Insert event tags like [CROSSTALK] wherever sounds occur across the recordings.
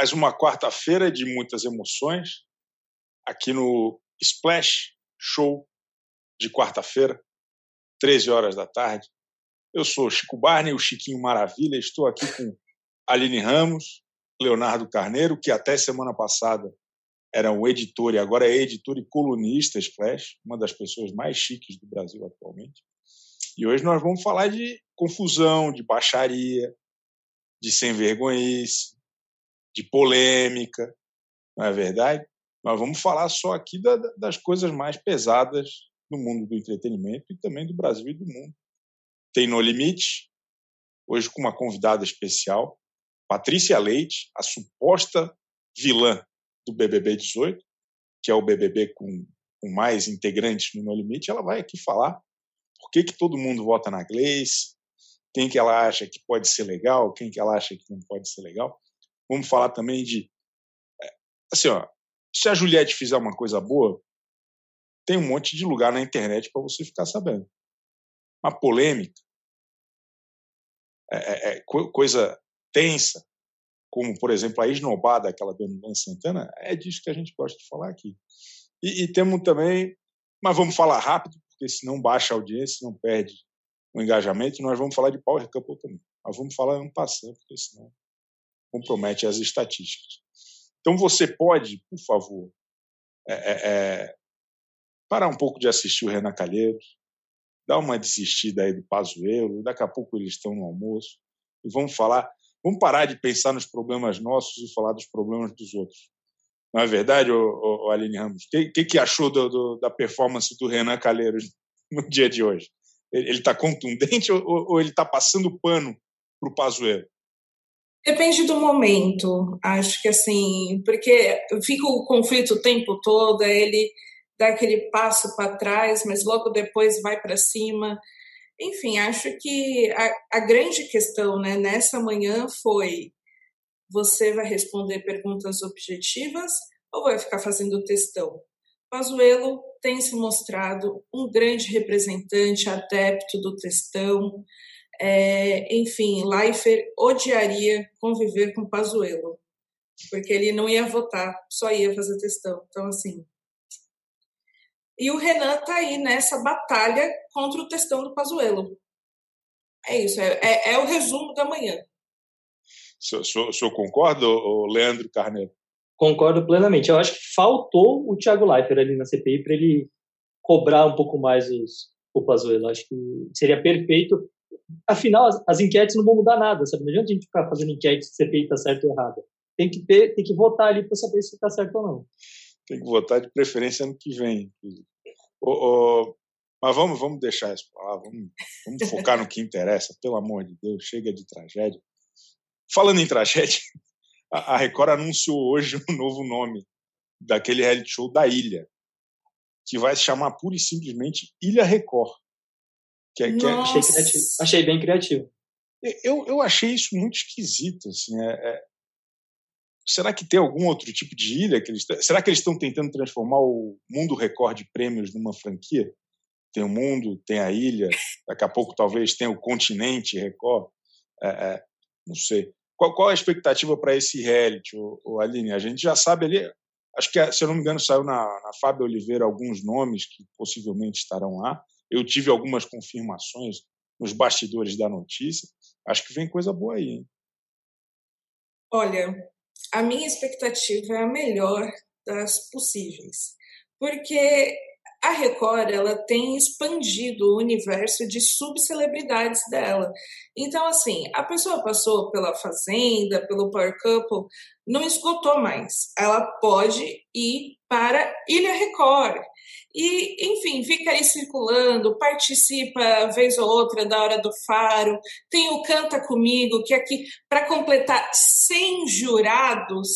mais uma quarta-feira de muitas emoções aqui no Splash Show de quarta-feira, 13 horas da tarde. Eu sou Chico Barney, o Chiquinho Maravilha, estou aqui com Aline Ramos, Leonardo Carneiro, que até semana passada era um editor e agora é editor e colunista Splash, uma das pessoas mais chiques do Brasil atualmente. E hoje nós vamos falar de confusão, de baixaria, de sem vergonhice, de polêmica, não é verdade? Nós vamos falar só aqui da, das coisas mais pesadas do mundo do entretenimento e também do Brasil e do mundo. Tem No Limite, hoje com uma convidada especial, Patrícia Leite, a suposta vilã do BBB 18, que é o BBB com, com mais integrantes no No Limite, ela vai aqui falar por que, que todo mundo vota na Gleice, quem que ela acha que pode ser legal, quem que ela acha que não pode ser legal. Vamos falar também de. É, assim, ó, se a Juliette fizer uma coisa boa, tem um monte de lugar na internet para você ficar sabendo. Uma polêmica, é, é, é coisa tensa, como, por exemplo, a esnobada, aquela do Luan Santana, é disso que a gente gosta de falar aqui. E, e temos também, mas vamos falar rápido, porque senão baixa a audiência, não perde o engajamento, nós vamos falar de Power Couple também. Nós vamos falar ano passado, porque senão compromete as estatísticas. Então você pode, por favor, é, é, é, parar um pouco de assistir o Renan Calheiros, dar uma desistida aí do Pazuello, daqui a pouco eles estão no almoço, e vamos falar, vamos parar de pensar nos problemas nossos e falar dos problemas dos outros. Não é verdade, ô, ô, Aline Ramos? O que, que, que, achou do, do, da performance do Renan Calheiros [LAUGHS] no dia de hoje? Ele está contundente [LAUGHS] ou, ou ele está passando pano para o Pazuello? Depende do momento, acho que assim, porque fica o conflito o tempo todo, ele dá aquele passo para trás, mas logo depois vai para cima. Enfim, acho que a, a grande questão né, nessa manhã foi: você vai responder perguntas objetivas ou vai ficar fazendo textão? Pazuello tem se mostrado um grande representante, adepto do textão, é, enfim, Leifert odiaria conviver com Pazuello, porque ele não ia votar, só ia fazer testão. Então, assim. E o Renan tá aí nessa batalha contra o testão do Pazuello. É isso, é, é, é o resumo da manhã. O senhor, o senhor concorda, Leandro Carneiro? Concordo plenamente. Eu acho que faltou o Thiago Leifert ali na CPI para ele cobrar um pouco mais os, o Pazuello. Acho que seria perfeito afinal, as, as, enquetes não vão mudar nada, sabe? Não adianta a gente ficar fazendo enquete se CPI está certo ou errado. Tem que, ter, tem que votar ali para saber se está certo ou não. Tem que votar de preferência ano que vem. Mas vamos, vamos deixar isso para lá, vamos, vamos focar no que interessa, pelo amor de Deus, chega de tragédia. Falando em tragédia, [LAUGHS] a Record anunciou hoje um novo nome daquele reality show da Ilha, que vai se chamar pura e simplesmente Ilha Record. Que, é, que é, achei, criativo. achei bem criativo. Eu, eu achei isso muito esquisito. Assim, é, é... Será que tem algum outro tipo de ilha que eles Será que eles estão tentando transformar o mundo recorde de prêmios numa franquia? Tem o mundo, tem a ilha, daqui a pouco talvez tenha o continente Record. É, é, não sei. Qual, qual a expectativa para esse reality, o, o Aline? A gente já sabe ali, acho que, se eu não me engano, saiu na, na Fábio Oliveira alguns nomes que possivelmente estarão lá. Eu tive algumas confirmações nos bastidores da notícia. Acho que vem coisa boa aí, hein? Olha, a minha expectativa é a melhor das possíveis, porque a Record ela tem expandido o universo de subcelebridades dela. Então, assim, a pessoa passou pela Fazenda, pelo Power Couple, não esgotou mais. Ela pode ir para Ilha Record. E, enfim, fica aí circulando, participa vez ou outra da Hora do Faro, tem o Canta Comigo, que aqui, para completar 100 jurados,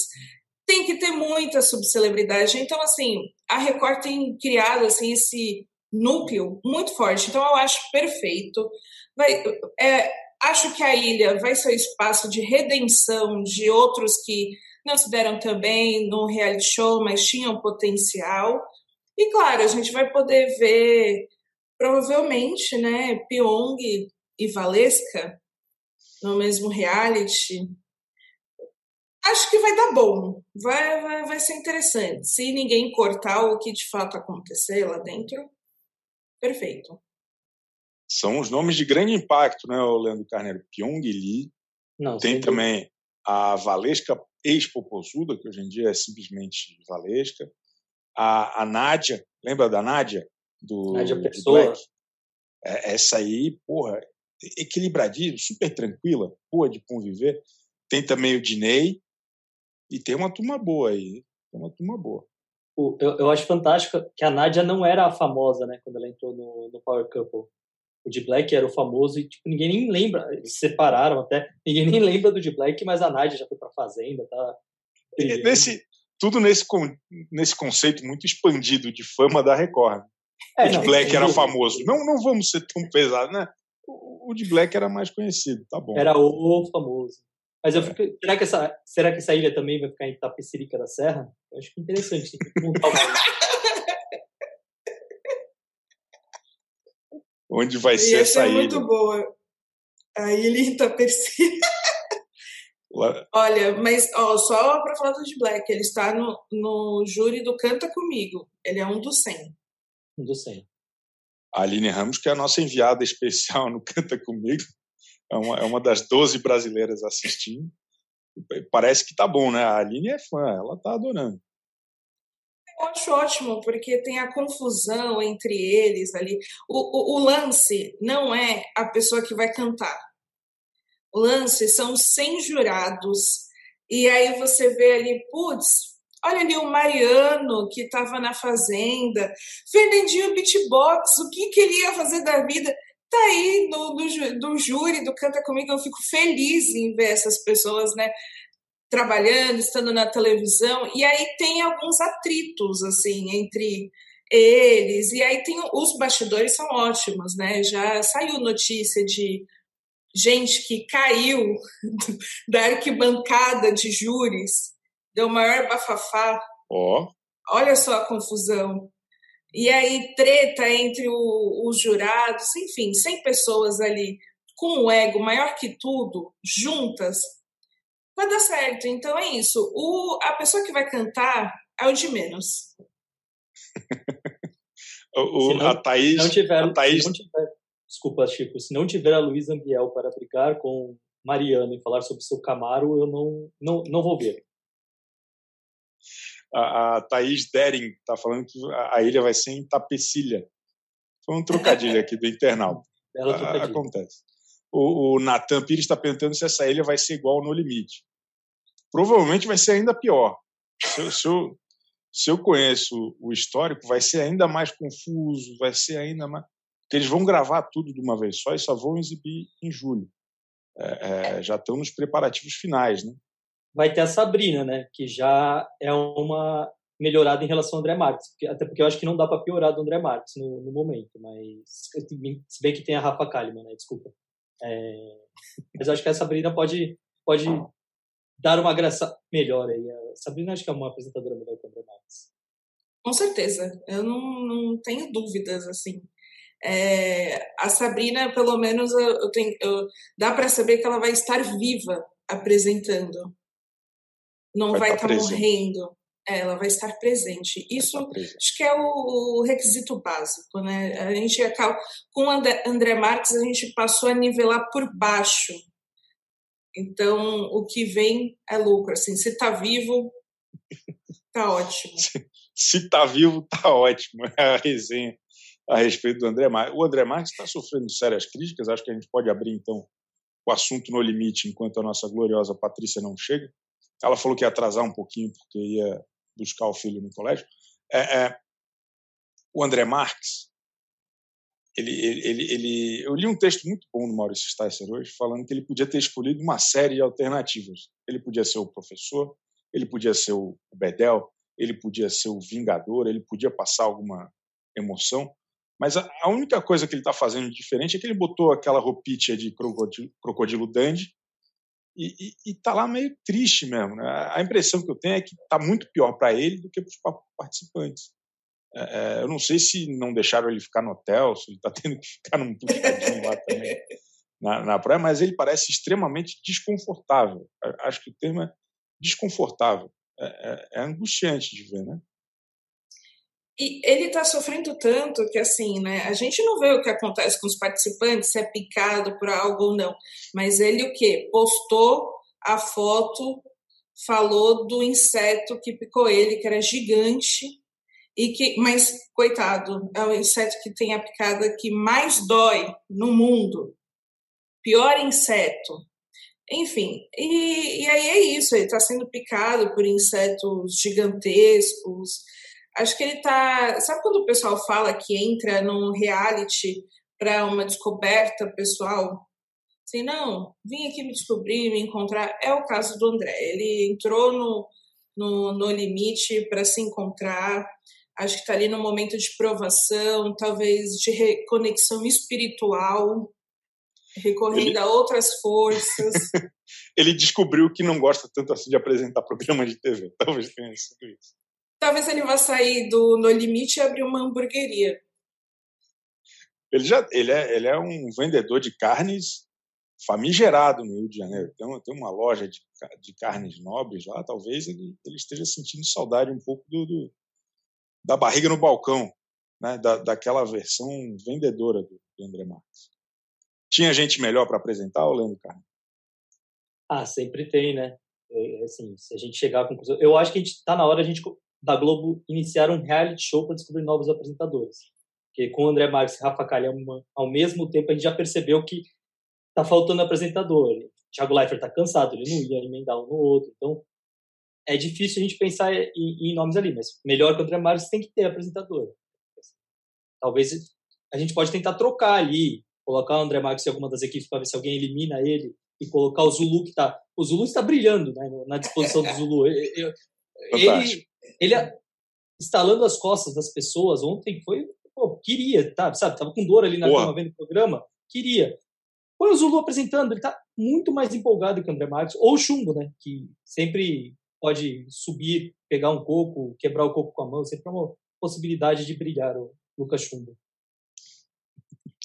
tem que ter muita subcelebridade. Então, assim, a Record tem criado assim, esse núcleo muito forte. Então, eu acho perfeito. Vai, é, acho que a ilha vai ser o espaço de redenção de outros que não se deram também no reality show, mas tinham potencial. E claro, a gente vai poder ver, provavelmente, né, Pyong e Valesca no mesmo reality. Acho que vai dar bom, vai, vai, vai ser interessante. Se ninguém cortar o que de fato acontecer lá dentro, perfeito. São os nomes de grande impacto, né, Leandro Carneiro? Pyong Lee. Não, Tem também a Valesca ex-popozuda, que hoje em dia é simplesmente Valesca. A, a Nádia, lembra da Nádia? Do, Nádia Pessoa. É, essa aí, porra, equilibradinha, super tranquila, boa de conviver. Tem também o Dinei, e tem uma turma boa aí. Tem uma turma boa. Eu, eu acho fantástico que a Nádia não era a famosa, né, quando ela entrou no, no Power Couple. O de Black era o famoso e tipo, ninguém nem lembra. Eles separaram até. Ninguém nem lembra do de Black, mas a Nádia já foi pra Fazenda, tá? Nesse, tudo nesse, nesse conceito muito expandido de fama da Record. É, o de Black era famoso. Não, não vamos ser tão pesados, né? O, o de Black era mais conhecido, tá bom. Era o famoso. Mas eu fico, será, que essa, será que essa ilha também vai ficar em Tapecerica da Serra? Eu acho que é interessante. Onde vai ser essa ser ilha? muito boa. A ilha em Tapecerica. [LAUGHS] Olha, mas ó, só para falar do de Black, ele está no, no júri do Canta Comigo. Ele é um dos 100. Um dos 100. A Aline Ramos, que é a nossa enviada especial no Canta Comigo, é uma, é uma das 12 brasileiras assistindo. Parece que tá bom, né? A Aline é fã, ela tá adorando. Eu acho ótimo, porque tem a confusão entre eles ali. O, o, o lance não é a pessoa que vai cantar. O lance são 100 jurados. E aí você vê ali, putz, olha ali o Mariano, que estava na Fazenda, Fernandinho Beatbox, o que, que ele ia fazer da vida? tá aí do, do júri do Canta Comigo, eu fico feliz em ver essas pessoas, né? Trabalhando, estando na televisão, e aí tem alguns atritos, assim, entre eles, e aí tem os bastidores são ótimos, né? Já saiu notícia de gente que caiu [LAUGHS] da arquibancada de júris, deu maior bafafá. Ó. Oh. Olha só a confusão. E aí, treta entre o, os jurados, enfim, 100 pessoas ali com o ego maior que tudo, juntas, vai dar certo. Então é isso. O, a pessoa que vai cantar é o de menos. [LAUGHS] o, não, a Thaís. Não tiver, a Thaís... não tiver, desculpa, Chico. Se não tiver a Luísa Ambiel para brigar com Mariano e falar sobre seu Camaro, eu não, não, não vou ver a, a Thaís Dering está falando que a, a, ilha vai ser em Tapecilha. Foi um trocadilho aqui do [LAUGHS] internauta. A, acontece. O, o Natan Pires está perguntando se essa ilha vai ser igual no limite. Provavelmente vai ser ainda pior. Se eu, se, eu, se eu conheço o histórico, vai ser ainda mais confuso, vai ser ainda mais. Porque eles vão gravar tudo de uma vez só e só vão exibir em julho. É, é, já estão nos preparativos finais, né? vai ter a Sabrina, né? Que já é uma melhorada em relação ao André Marques. Até porque eu acho que não dá para piorar do André Marques no, no, momento. Mas se bem que tem a Rafa Kalimann, né? Desculpa. É, mas eu acho que a Sabrina pode, pode dar uma graça melhor aí. A Sabrina acho que é uma apresentadora melhor que o André Marques. Com certeza. Eu não, não tenho dúvidas, assim. É, a Sabrina, pelo menos, eu, eu tenho, eu, dá para saber que ela vai estar viva apresentando não vai, vai estar tá morrendo. É, ela vai estar presente. Isso acho que é o, requisito básico, né? A gente acaba com o André, André Marques a gente passou a nivelar por baixo. Então, o que vem é lucro. Assim, se está vivo, tá ótimo. [LAUGHS] se está vivo, tá ótimo. É a resenha a respeito do André Marques. O André Marques está sofrendo sérias críticas. Acho que a gente pode abrir então o assunto no limite enquanto a nossa gloriosa Patrícia não chega. Ela falou que ia atrasar um pouquinho porque ia buscar o filho no colégio. É, é, o André Marques, ele, ele, ele, eu li um texto muito bom do Maurício Sticer hoje, falando que ele podia ter escolhido uma série de alternativas. Ele podia ser o professor, ele podia ser o Bedel, ele podia ser o Vingador, ele podia passar alguma emoção. Mas a, a única coisa que ele está fazendo de diferente é que ele botou aquela roupinha de crocodilo, crocodilo dandy e, está lá meio triste mesmo. Né? A impressão que eu tenho é que está muito pior para ele do que para os participantes. É, é, eu não sei se não deixaram ele ficar no hotel, se ele está [LAUGHS] tendo que ficar num puxadinho lá também na, na praia, mas ele parece extremamente desconfortável. Acho que o termo é desconfortável. É, é, é angustiante de ver, né? E ele está sofrendo tanto que, assim, né? A gente não vê o que acontece com os participantes, se é picado por algo ou não. Mas ele o quê? Postou a foto, falou do inseto que picou ele, que era gigante, e que, mas coitado, é o inseto que tem a picada que mais dói no mundo. Pior inseto. Enfim, e, e aí é isso, ele está sendo picado por insetos gigantescos. Acho que ele está. Sabe quando o pessoal fala que entra num reality para uma descoberta pessoal? Assim, não, vim aqui me descobrir, me encontrar. É o caso do André. Ele entrou no, no, no limite para se encontrar acho que está ali no momento de provação, talvez de reconexão espiritual, recorrendo ele... a outras forças. [LAUGHS] ele descobriu que não gosta tanto assim de apresentar programa de TV. Talvez tenha sido isso. Talvez ele vá sair do No Limite e abrir uma hamburgueria. Ele, já, ele, é, ele é um vendedor de carnes famigerado no Rio de Janeiro. Tem uma, tem uma loja de, de carnes nobres lá. Talvez ele, ele esteja sentindo saudade um pouco do, do da barriga no balcão, né, da, daquela versão vendedora do, do André Marques. Tinha gente melhor para apresentar, ou Leandro Carne? Ah, sempre tem, né? É, é, assim, se a gente chegar à conclusão. Eu acho que a gente está na hora a gente, da Globo iniciar um reality show para descobrir novos apresentadores. Porque com o André Marques e Rafa Kalimann, ao mesmo tempo, a gente já percebeu que tá faltando apresentador. Thiago Leifert tá cansado, ele não ia emendar um no outro. Então, é difícil a gente pensar em, em nomes ali, mas melhor que o André Marques tem que ter apresentador. Talvez a gente pode tentar trocar ali, colocar o André Marques em alguma das equipes para ver se alguém elimina ele e colocar o Zulu que está. O Zulu está brilhando né, na disposição do Zulu. Eu, ele, ele instalando as costas das pessoas ontem foi. Pô, queria, tá, sabe? Tava com dor ali na cama vendo o programa, queria. Põe o Zulu apresentando, ele está muito mais empolgado que o André Marques, ou o Chumbo, né? Que sempre pode subir, pegar um coco, quebrar o coco com a mão, sempre é uma possibilidade de brilhar o Lucas Chumbo.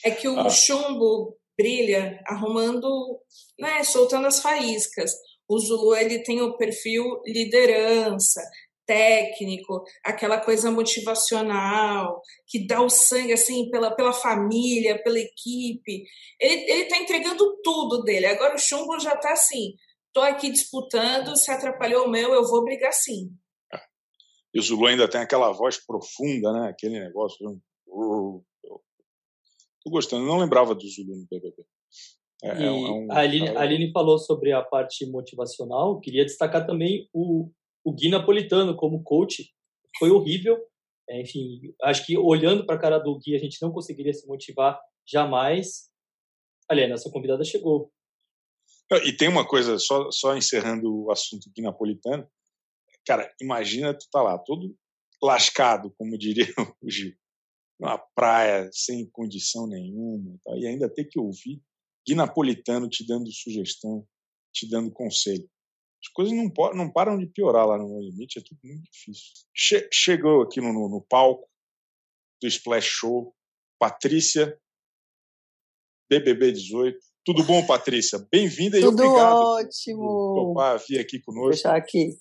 É que o ah. chumbo brilha arrumando, né, soltando as faíscas. O Zulu ele tem o perfil liderança, técnico, aquela coisa motivacional, que dá o sangue assim pela, pela família, pela equipe. Ele, ele tá entregando tudo dele. Agora o Chumbo já tá assim, Estou aqui disputando, se atrapalhou o meu, eu vou brigar sim. E o Zulu ainda tem aquela voz profunda, né? Aquele negócio. Estou gostando, eu não lembrava do Zulu no BBB. É, é, é um, a, Aline, a Aline falou sobre a parte motivacional. Queria destacar também o, o Gui Napolitano como coach. Foi horrível. É, enfim, acho que olhando para a cara do Gui, a gente não conseguiria se motivar jamais. Aliás, nossa convidada chegou. E tem uma coisa, só, só encerrando o assunto aqui napolitano. Cara, imagina tu tá lá, todo lascado, como diria [LAUGHS] o Gil, numa praia sem condição nenhuma, e, tal, e ainda ter que ouvir Gui Napolitano te dando sugestão, te dando conselho. As coisas não, não param de piorar lá no Limite, é tudo muito difícil. Che chegou aqui no, no, no palco do Splash Show, Patrícia, BBB 18, tudo bom, Patrícia? Bem-vinda e Tudo obrigado ótimo. por topar vir aqui conosco. Deixar aqui.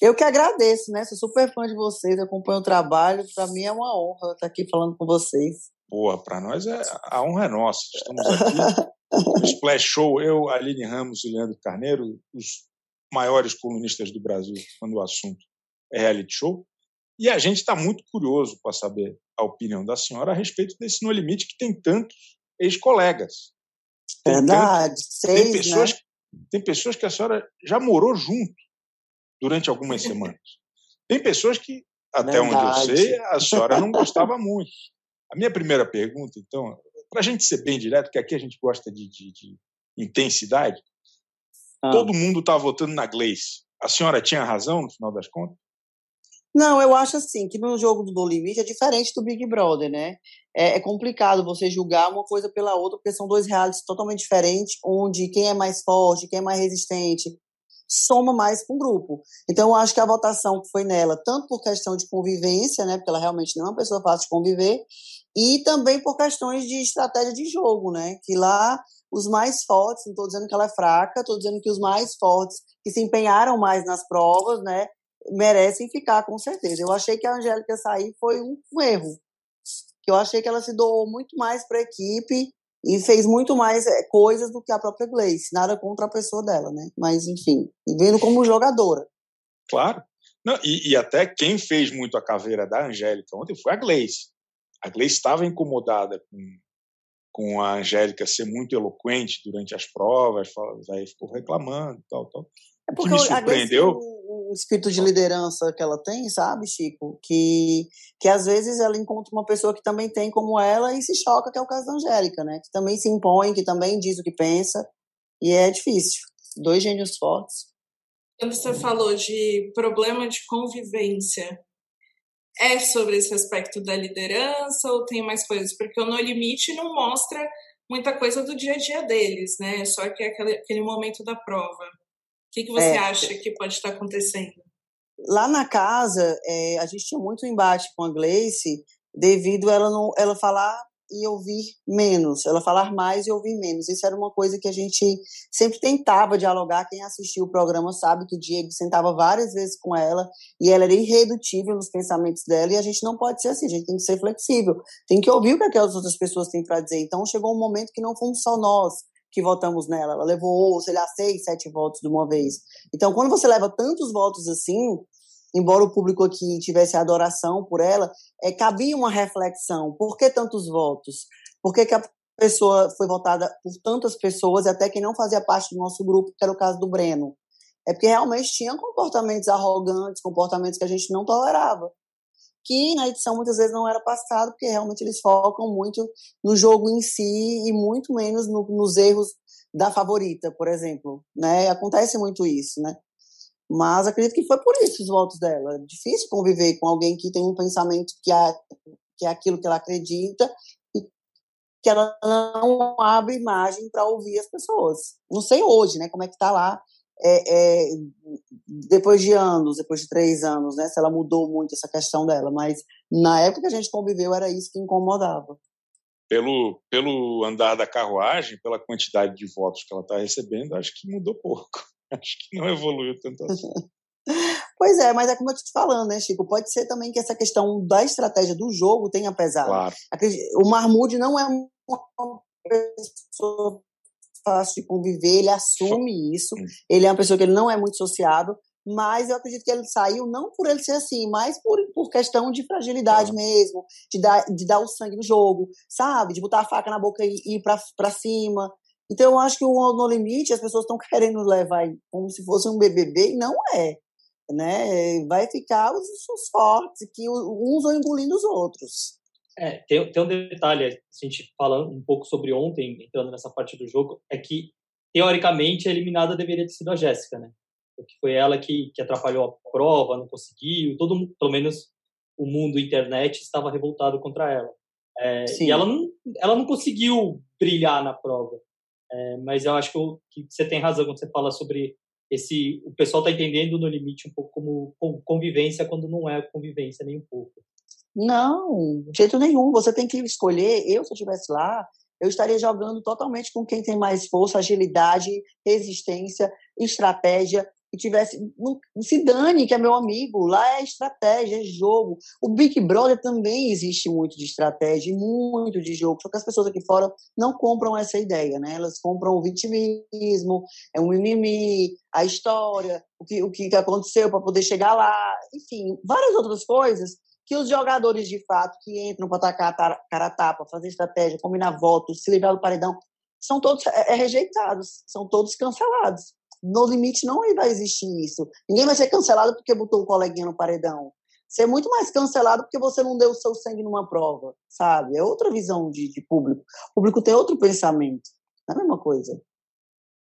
Eu que agradeço, né? Sou super fã de vocês, acompanho o trabalho. Para mim é uma honra estar aqui falando com vocês. Boa, para nós é a honra é nossa. Estamos aqui [LAUGHS] Splash Show, eu, Aline Ramos e Leandro Carneiro, os maiores colunistas do Brasil quando o assunto é reality show. E a gente está muito curioso para saber a opinião da senhora a respeito desse No Limite que tem tantos ex-colegas. Verdade, seis, tem pessoas, né? Tem pessoas que a senhora já morou junto durante algumas semanas. Tem pessoas que, até Verdade. onde eu sei, a senhora não gostava muito. A minha primeira pergunta, então, para a gente ser bem direto, que aqui a gente gosta de, de, de intensidade, ah. todo mundo está votando na Gleice. A senhora tinha razão no final das contas? Não, eu acho assim que no jogo do No Limite é diferente do Big Brother, né? É, é, complicado você julgar uma coisa pela outra, porque são dois realities totalmente diferentes, onde quem é mais forte, quem é mais resistente, soma mais com o grupo. Então, eu acho que a votação que foi nela, tanto por questão de convivência, né? Porque ela realmente não é uma pessoa fácil de conviver, e também por questões de estratégia de jogo, né? Que lá os mais fortes, não estou dizendo que ela é fraca, estou dizendo que os mais fortes, que se empenharam mais nas provas, né, merecem ficar, com certeza. Eu achei que a Angélica sair foi um, um erro. Eu achei que ela se doou muito mais para a equipe e fez muito mais é, coisas do que a própria Gleice. Nada contra a pessoa dela, né? Mas, enfim, vendo como jogadora. Claro. Não, e, e, até quem fez muito a caveira da Angélica ontem foi a Gleice. A Gleice estava incomodada com, com a Angélica ser muito eloquente durante as provas, aí ficou reclamando, tal, tal. É porque o que me surpreendeu. o, o espírito de liderança que ela tem, sabe, Chico? Que, que às vezes ela encontra uma pessoa que também tem como ela e se choca, que é o caso da Angélica, né? Que também se impõe, que também diz o que pensa. E é difícil. Dois gênios fortes. Quando você falou de problema de convivência, é sobre esse aspecto da liderança ou tem mais coisas? Porque o No Limite não mostra muita coisa do dia a dia deles, né? Só que é aquele, aquele momento da prova. O que, que você é, acha que pode estar acontecendo? Lá na casa, é, a gente tinha muito embate com a Gleice devido a ela, não, ela falar e ouvir menos, ela falar mais e ouvir menos. Isso era uma coisa que a gente sempre tentava dialogar. Quem assistiu o programa sabe que o Diego sentava várias vezes com ela e ela era irredutível nos pensamentos dela. E a gente não pode ser assim, a gente tem que ser flexível, tem que ouvir o que aquelas outras pessoas têm para dizer. Então chegou um momento que não fomos só nós que votamos nela. Ela levou, sei lá, seis, sete votos de uma vez. Então, quando você leva tantos votos assim, embora o público aqui tivesse adoração por ela, é, cabia uma reflexão. Por que tantos votos? Por que, que a pessoa foi votada por tantas pessoas, até quem não fazia parte do nosso grupo, que era o caso do Breno? É porque realmente tinha comportamentos arrogantes, comportamentos que a gente não tolerava. Que na edição muitas vezes não era passado, porque realmente eles focam muito no jogo em si e muito menos no, nos erros da favorita, por exemplo. Né? Acontece muito isso, né? Mas acredito que foi por isso os votos dela. É difícil conviver com alguém que tem um pensamento que é, que é aquilo que ela acredita e que ela não abre margem para ouvir as pessoas. Não sei hoje, né, como é que está lá, é, é, depois de anos, depois de três anos, né, se ela mudou muito essa questão dela, mas na época que a gente conviveu era isso que incomodava. Pelo, pelo andar da carruagem, pela quantidade de votos que ela está recebendo, acho que mudou pouco. [LAUGHS] Acho que não evoluiu tanto assim. [LAUGHS] Pois é, mas é como eu te falando, né, Chico? Pode ser também que essa questão da estratégia do jogo tenha pesado. Claro. O Marmude não é uma pessoa fácil de conviver, ele assume isso. Ele é uma pessoa que ele não é muito sociável, mas eu acredito que ele saiu não por ele ser assim, mas por, por questão de fragilidade mesmo, de dar, de dar o sangue no jogo, sabe? De botar a faca na boca e ir pra, pra cima. Então, eu acho que o No Limite, as pessoas estão [LAUGHS] querendo levar como se fosse um BBB, e não é. Né? Vai ficar os, os fortes, que uns vão engolindo os outros. É, tem, tem um detalhe, a gente falando um pouco sobre ontem, entrando nessa parte do jogo, é que, teoricamente, a eliminada deveria ter sido a Jéssica, né? Porque foi ela que, que atrapalhou a prova, não conseguiu, todo pelo menos o mundo internet estava revoltado contra ela. É, e ela não, ela não conseguiu brilhar na prova. É, mas eu acho que, eu, que, você tem razão quando você fala sobre esse. O pessoal está entendendo no limite um pouco como convivência quando não é convivência nem um pouco. Não, de jeito nenhum. Você tem que escolher. Eu, se eu estivesse lá, eu estaria jogando totalmente com quem tem mais força, agilidade, resistência, estratégia que tivesse. Se dane, que é meu amigo. Lá é estratégia, é jogo. O Big Brother também existe muito de estratégia, muito de jogo. Só que as pessoas aqui fora não compram essa ideia, né? Elas compram o vitimismo, é um mimimi, a história, o que, o que aconteceu para poder chegar lá. Enfim, várias outras coisas que os jogadores de fato que entram para atacar cara a tapa, fazer estratégia, combinar votos, se livrar do paredão, são todos é, é rejeitados, são todos cancelados. No limite não vai existir isso. Ninguém vai ser cancelado porque botou um coleguinha no paredão. Você é muito mais cancelado porque você não deu o seu sangue numa prova, sabe? É outra visão de, de público. O público tem outro pensamento. Não é a mesma coisa.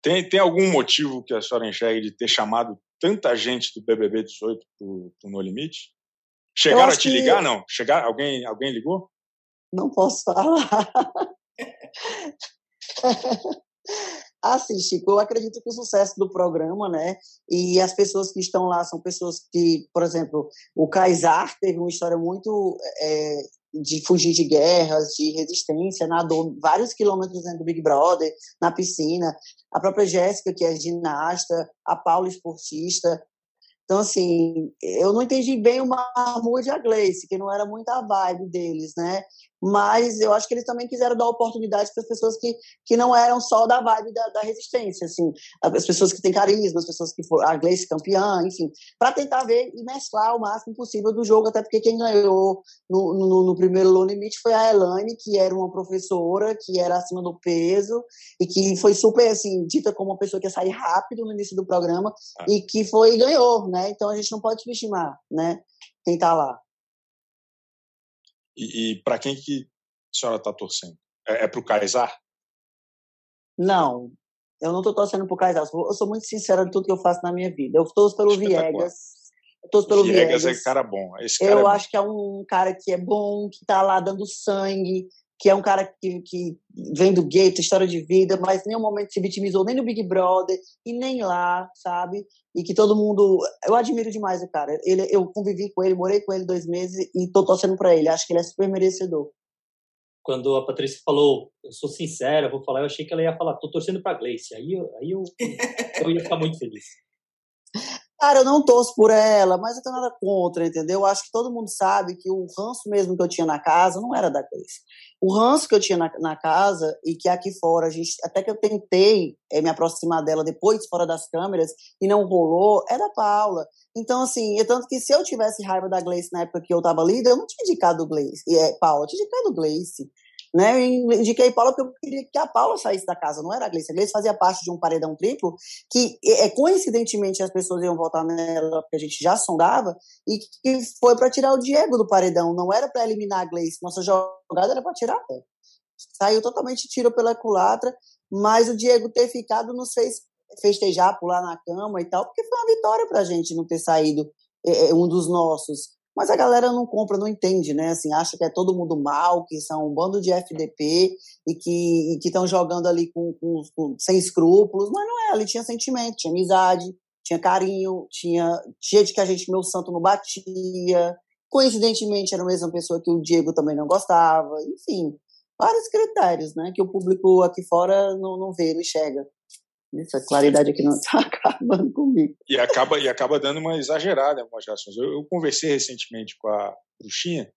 Tem, tem algum motivo que a senhora enxerga de ter chamado tanta gente do BBB 18 para o No Limite? Chegaram a te ligar, que... não? Chegar, alguém, alguém ligou? Não posso falar. [LAUGHS] Assim, Chico, eu acredito que o sucesso do programa, né, e as pessoas que estão lá são pessoas que, por exemplo, o Kaysar teve uma história muito é, de fugir de guerras, de resistência, nadou vários quilômetros dentro do Big Brother, na piscina. A própria Jéssica, que é ginasta, a Paula, esportista. Então, assim, eu não entendi bem o Mahmoud e a Gleice, que não era muito a vibe deles, né? Mas eu acho que eles também quiseram dar oportunidade para as pessoas que, que não eram só da vibe da, da, resistência, assim, as pessoas que têm carisma, as pessoas que foram a Gleice campeã, enfim, para tentar ver e mesclar o máximo possível do jogo, até porque quem ganhou no, no, no primeiro Low Limit foi a Elane, que era uma professora, que era acima do peso, e que foi super, assim, dita como uma pessoa que ia sair rápido no início do programa, ah. e que foi e ganhou, né, então a gente não pode subestimar, né, quem tá lá. E, e para quem que a senhora está torcendo? É, é para o Kaysar? Não, eu não estou torcendo para o Kaysar. Eu sou muito sincera em tudo que eu faço na minha vida. Eu torço pelo Viegas. Eu torço pelo Viegas. Viegas é cara bom. Cara eu é acho bom. que é um cara que é bom, que está lá dando sangue, que é um cara que, que vem do gueto, história de vida, mas nenhum momento se vitimizou nem no Big Brother e nem lá, sabe? E que todo mundo. Eu admiro demais o cara. Ele, eu convivi com ele, morei com ele dois meses e tô torcendo pra ele. Acho que ele é super merecedor. Quando a Patrícia falou, eu sou sincera, vou falar, eu achei que ela ia falar, tô torcendo pra Gleice. Aí, aí eu, eu ia ficar muito feliz. Cara, eu não torço por ela, mas eu tenho nada contra, entendeu? Eu acho que todo mundo sabe que o ranço mesmo que eu tinha na casa não era da Gleice. O ranço que eu tinha na, na, casa e que aqui fora, a gente, até que eu tentei é, me aproximar dela depois, fora das câmeras, e não rolou, é da Paula. Então, assim, é tanto que se eu tivesse raiva da Gleice na época que eu tava líder, eu não tinha indicado Gleice, é, Paula, eu tinha indicado Gleice. Né? Eu indiquei Paula porque eu queria que a Paula saísse da casa, não era a Gleice. A Gleice fazia parte de um paredão triplo que, é, coincidentemente, as pessoas iam votar nela porque a gente já sondava e que foi para tirar o Diego do paredão, não era para eliminar a Gleice. Nossa jogada era para tirar ela. Saiu totalmente tiro pela culatra, mas o Diego ter ficado nos fez festejar, pular na cama e tal, porque foi uma vitória para a gente não ter saído é, um dos nossos. Mas a galera não compra, não entende, né? Assim, acha que é todo mundo mal, que são um bando de FDP e que estão jogando ali com, com, com, sem escrúpulos. Mas não é, ali tinha sentimento, tinha amizade, tinha carinho, tinha gente que a gente, meu santo, não batia. Coincidentemente, era a mesma pessoa que o Diego também não gostava. Enfim, vários critérios, né? Que o público aqui fora não, não vê, não enxerga. Essa claridade aqui não está [LAUGHS] acabando comigo. E acaba, e acaba dando uma exagerada em algumas reações. Eu, eu, conversei recentemente com a Bruxinha,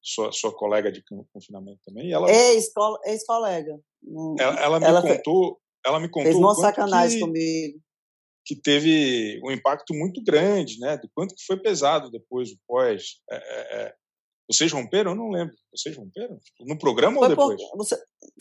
sua, sua colega de confinamento também. E ela, Ex-colega. Ela, ela, me ela contou. Ela me contou. Fez uma sacanagem que, comigo. Que teve um impacto muito grande, né? Do quanto que foi pesado depois, o pós. É, é, é vocês romperam? Eu não lembro. Vocês romperam? No programa foi ou depois? Por, você,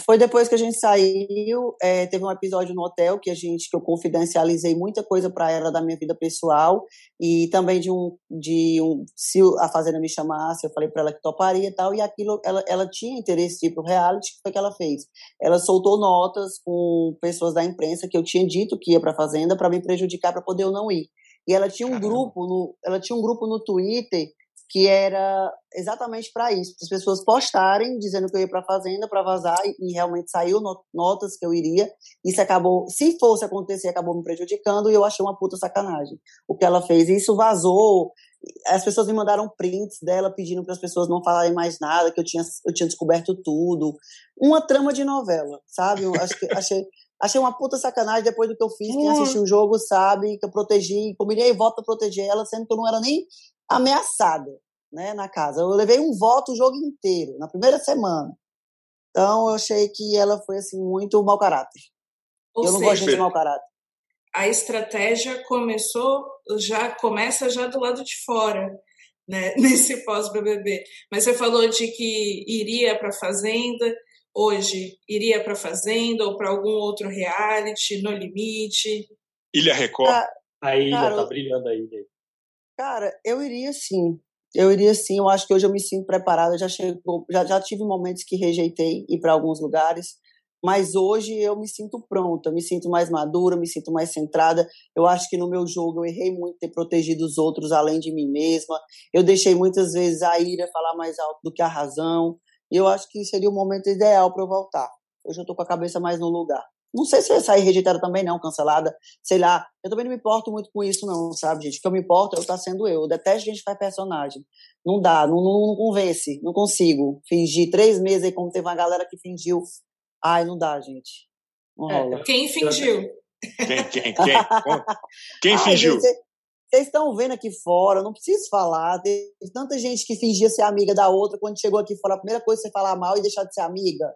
foi depois que a gente saiu. É, teve um episódio no hotel que a gente que eu confidencializei muita coisa para ela da minha vida pessoal e também de um de um se a fazenda me chamasse, eu falei para ela que toparia e tal e aquilo ela, ela tinha interesse pro reality, que foi que ela fez. Ela soltou notas com pessoas da imprensa que eu tinha dito que ia para a fazenda para me prejudicar para poder eu não ir. E ela tinha um Caramba. grupo no ela tinha um grupo no Twitter que era exatamente para isso, para as pessoas postarem dizendo que eu ia para a fazenda para vazar e, realmente saiu notas que eu iria. Isso acabou, se fosse acontecer, acabou me prejudicando e eu achei uma puta sacanagem o que ela fez. Isso vazou. As pessoas me mandaram prints dela pedindo para as pessoas não falarem mais nada, que eu tinha, eu tinha descoberto tudo. Uma trama de novela, sabe? Acho que, [LAUGHS] achei, achei uma puta sacanagem depois do que eu fiz. Quem assistiu o jogo sabe que eu protegi, combinei voto para proteger ela, sendo que eu não era nem ameaçada né, na casa. Eu levei um voto o jogo inteiro, na primeira semana. Então, eu achei que ela foi assim muito mau caráter. Ou eu não gosto de mau caráter. A estratégia começou, já começa já do lado de fora, né, [LAUGHS] nesse pós-BBB. Mas você falou de que iria para a Fazenda, hoje iria para a Fazenda ou para algum outro reality, No Limite. Ilha Record. Ah, a ilha cara, tá brilhando a ilha. Cara, eu iria sim. Eu iria sim. Eu acho que hoje eu me sinto preparada. Já chegou, já, já tive momentos que rejeitei ir para alguns lugares, mas hoje eu me sinto pronta, me sinto mais madura, me sinto mais centrada. Eu acho que no meu jogo eu errei muito ter protegido os outros além de mim mesma. Eu deixei muitas vezes a ira falar mais alto do que a razão. E eu acho que seria o momento ideal para eu voltar. Hoje eu estou com a cabeça mais no lugar. Não sei se vai sair rejeitada também, não, cancelada. Sei lá. Eu também não me importo muito com isso, não, sabe, gente? O que eu me importo é eu estar sendo eu. Eu detesto gente que faz personagem. Não dá, não, não, não convence, não consigo. Fingir três meses aí, como teve uma galera que fingiu. Ai, não dá, gente. Não é, rola. Quem fingiu? Quem, quem, quem? Quem [LAUGHS] fingiu? Vocês estão vendo aqui fora, não preciso falar. Tem tanta gente que fingia ser amiga da outra, quando chegou aqui fora, a primeira coisa é você falar mal e deixar de ser amiga.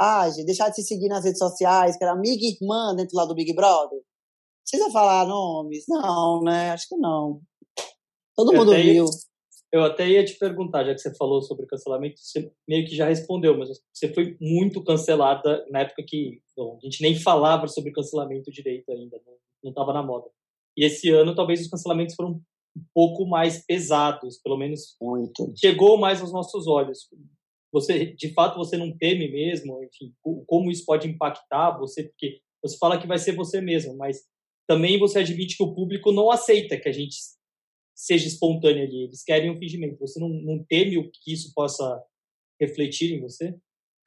Ah, gente, deixar de se seguir nas redes sociais, que era amiga e irmã dentro lá do Big Brother. Precisa falar nomes? Não, né? Acho que não. Todo mundo viu. Eu até ia te perguntar, já que você falou sobre cancelamento, você meio que já respondeu, mas você foi muito cancelada na época que bom, a gente nem falava sobre cancelamento direito ainda, não estava na moda. E esse ano talvez os cancelamentos foram um pouco mais pesados, pelo menos muito. chegou mais aos nossos olhos. Você, de fato, você não teme mesmo, enfim, como isso pode impactar você, porque você fala que vai ser você mesmo, mas também você admite que o público não aceita que a gente seja espontâneo ali. Eles querem um fingimento. Você não, não teme o que isso possa refletir em você?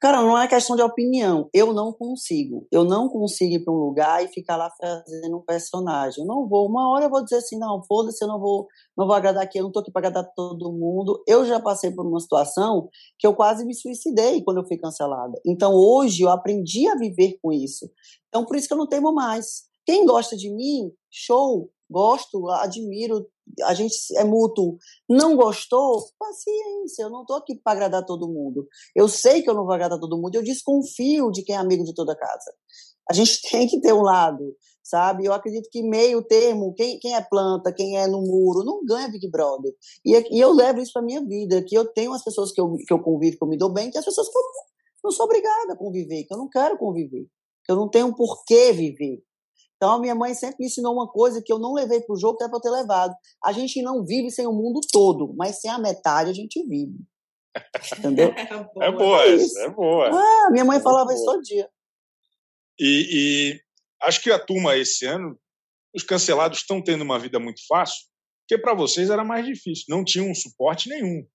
Cara, não é questão de opinião. Eu não consigo. Eu não consigo ir para um lugar e ficar lá fazendo um personagem. Eu não vou. Uma hora eu vou dizer assim, não, foda-se, eu não vou, não vou agradar aqui, eu não tô aqui para agradar todo mundo. Eu já passei por uma situação que eu quase me suicidei quando eu fui cancelada. Então hoje eu aprendi a viver com isso. Então por isso que eu não temo mais. Quem gosta de mim, show, gosto, admiro, a gente é mútuo. Não gostou? Paciência, eu não estou aqui para agradar todo mundo. Eu sei que eu não vou agradar todo mundo, eu desconfio de quem é amigo de toda casa. A gente [LAUGHS] tem que ter um lado, sabe? Eu acredito que meio termo, quem, quem é planta, quem é no muro, não ganha Big Brother. E, e eu levo isso para minha vida, que eu tenho as pessoas que eu, que eu convivo, que eu me dou bem, que as pessoas que eu não sou obrigada a conviver, que eu não quero conviver, que eu não tenho por que viver. Então, a minha mãe sempre me ensinou uma coisa que eu não levei para o jogo, que é para eu ter levado. A gente não vive sem o mundo todo, mas sem a metade a gente vive. Entendeu? [LAUGHS] É boa é essa, é boa. Ah, minha mãe é falava boa. isso todo dia. E, e, acho que a turma esse ano, os cancelados estão tendo uma vida muito fácil, porque para vocês era mais difícil, não tinham um suporte nenhum.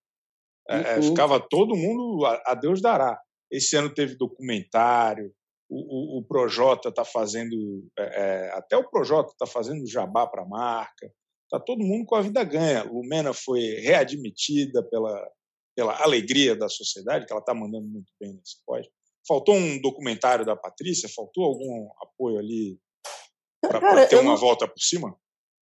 É, uhum. ficava todo mundo a, a Deus dará. Esse ano teve documentário, o, o, o Projota está fazendo, é, é, até o Projota está fazendo jabá para a marca, está todo mundo com a vida ganha. Lumena foi readmitida pela, pela alegria da sociedade, que ela está mandando muito bem nesse pós. Faltou um documentário da Patrícia? Faltou algum apoio ali para ter uma não, volta por cima?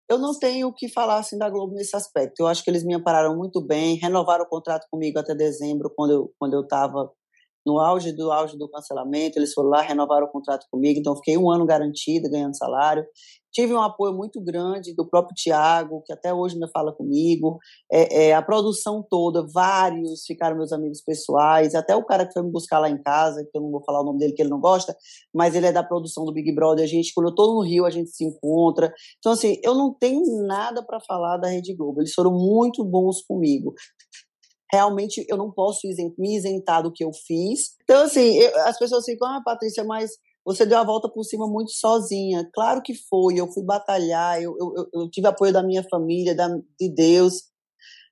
Eu não tenho o que falar assim da Globo nesse aspecto. Eu acho que eles me ampararam muito bem, renovaram o contrato comigo até dezembro, quando eu quando eu estava no auge do auge do cancelamento, eles foram lá, renovaram o contrato comigo, então fiquei um ano garantida, ganhando salário. Tive um apoio muito grande do próprio Tiago, que até hoje ainda fala comigo. É, é, a produção toda, vários ficaram meus amigos pessoais, até o cara que foi me buscar lá em casa, que eu não vou falar o nome dele, que ele não gosta, mas ele é da produção do Big Brother. A gente, quando eu estou no Rio, a gente se encontra. Então, assim, eu não tenho nada para falar da Rede Globo. Eles foram muito bons comigo realmente eu não posso me isentar do que eu fiz. Então, assim, eu, as pessoas ficam, ah, Patrícia, mas você deu a volta por cima muito sozinha. Claro que foi, eu fui batalhar, eu, eu, eu tive apoio da minha família, da, de Deus,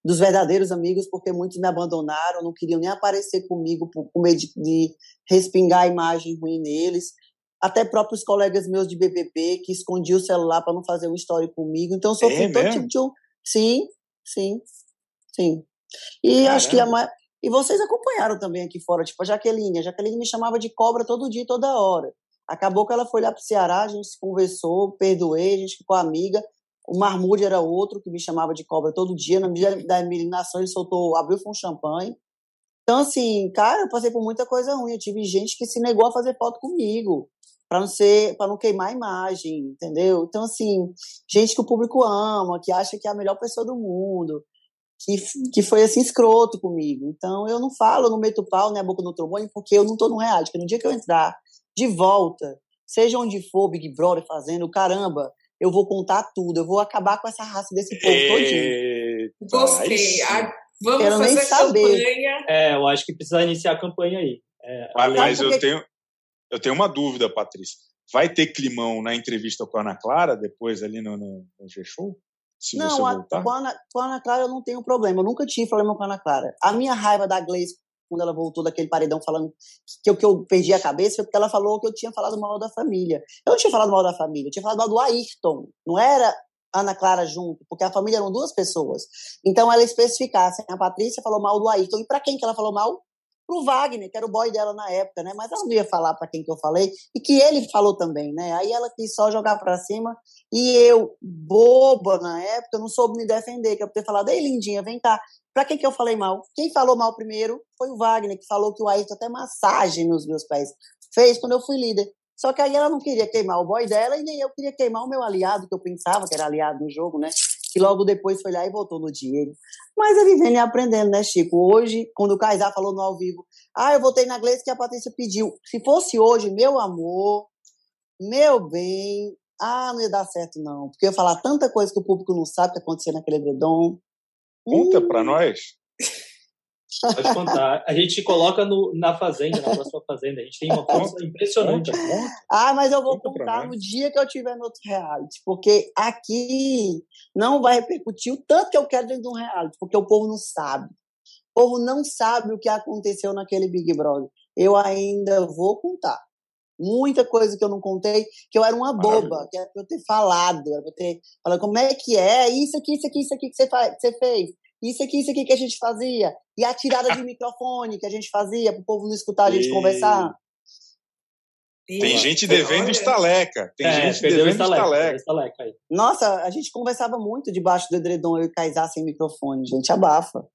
dos verdadeiros amigos, porque muitos me abandonaram, não queriam nem aparecer comigo por, com medo de, de respingar a imagem ruim neles. Até próprios colegas meus de BBB que escondiam o celular para não fazer um story comigo. Então, eu sofri é todo tipo de um. Sim, sim, sim. E Caramba. acho que a e vocês acompanharam também aqui fora, tipo a Jaqueline. A Jaqueline me chamava de cobra todo dia, toda hora. Acabou que ela foi lá pro Ceará, a gente se conversou, perdoei, a gente ficou amiga. O Marmude era outro que me chamava de cobra todo dia. Na medida da eliminação, ele soltou, abriu um champanhe. Então, assim, cara, eu passei por muita coisa ruim. Eu tive gente que se negou a fazer foto comigo para não ser, para não queimar a imagem, entendeu? Então, assim, gente que o público ama, que acha que é a melhor pessoa do mundo que, que foi assim escroto comigo. Então eu não falo, eu não meto pau, nem a boca no trombone, porque eu não tô no reality. Porque no dia que eu entrar de volta, seja onde for, Big Brother fazendo, caramba, eu vou contar tudo, eu vou acabar com essa raça desse povo todinho. Gostei. Ah, vamos Quero fazer nem saber. campanha. É, eu acho que precisa iniciar a campanha aí. É, mas, mas eu, tenho, eu tenho uma dúvida, Patrícia. Vai ter climão na entrevista com a Ana Clara, depois ali no, no, no G-Show? Se não, voltar? com, a Ana, com a Ana Clara eu não tenho problema. Eu nunca tive problema com a Ana Clara. A minha raiva da Gleice, quando ela voltou daquele paredão falando que eu, que eu perdi a cabeça, foi porque ela falou que eu tinha falado mal da família. Eu não tinha falado mal da família, eu tinha falado mal do Ayrton. Não era Ana Clara junto, porque a família eram duas pessoas. Então ela especificasse, a Patrícia falou mal do Ayrton. E para quem que ela falou mal? Pro Wagner, que era o boy dela na época, né? Mas ela não ia falar para quem que eu falei e que ele falou também, né? Aí ela quis só jogar para cima e eu, boba na época, não soube me defender, que eu ter falado, ei, lindinha, vem cá. Pra quem que eu falei mal? Quem falou mal primeiro foi o Wagner, que falou que o Ayrton até massagem nos meus pés fez quando eu fui líder. Só que aí ela não queria queimar o boy dela e nem eu queria queimar o meu aliado, que eu pensava que era aliado no jogo, né? Que logo depois foi lá e voltou no Diego. Mas ele vem aprendendo, né, Chico? Hoje, quando o Kaysar falou no ao vivo, ah, eu voltei na Gleice que a Patrícia pediu. Se fosse hoje, meu amor, meu bem, ah, não ia dar certo não. Porque eu ia falar tanta coisa que o público não sabe que aconteceu naquele dedão. Conta hum. pra nós. Pode contar. A gente coloca no, na Fazenda, na próxima Fazenda. A gente tem uma força impressionante. Ah, mas eu vou Conta contar no dia que eu tiver no outro reality. Porque aqui não vai repercutir o tanto que eu quero dentro de um reality. Porque o povo não sabe. O povo não sabe o que aconteceu naquele Big Brother. Eu ainda vou contar. Muita coisa que eu não contei, que eu era uma boba, que era pra eu ter falado, era pra eu ter falado como é que é, isso aqui, isso aqui, isso aqui que você, faz, que você fez isso aqui, isso aqui que a gente fazia. E a tirada de [LAUGHS] microfone que a gente fazia para o povo não escutar a gente e... conversar. Tem gente devendo estaleca. Tem é, gente devendo estaleca. estaleca Nossa, a gente conversava muito debaixo do edredom, eu e Kaysar sem microfone. Gente, abafa.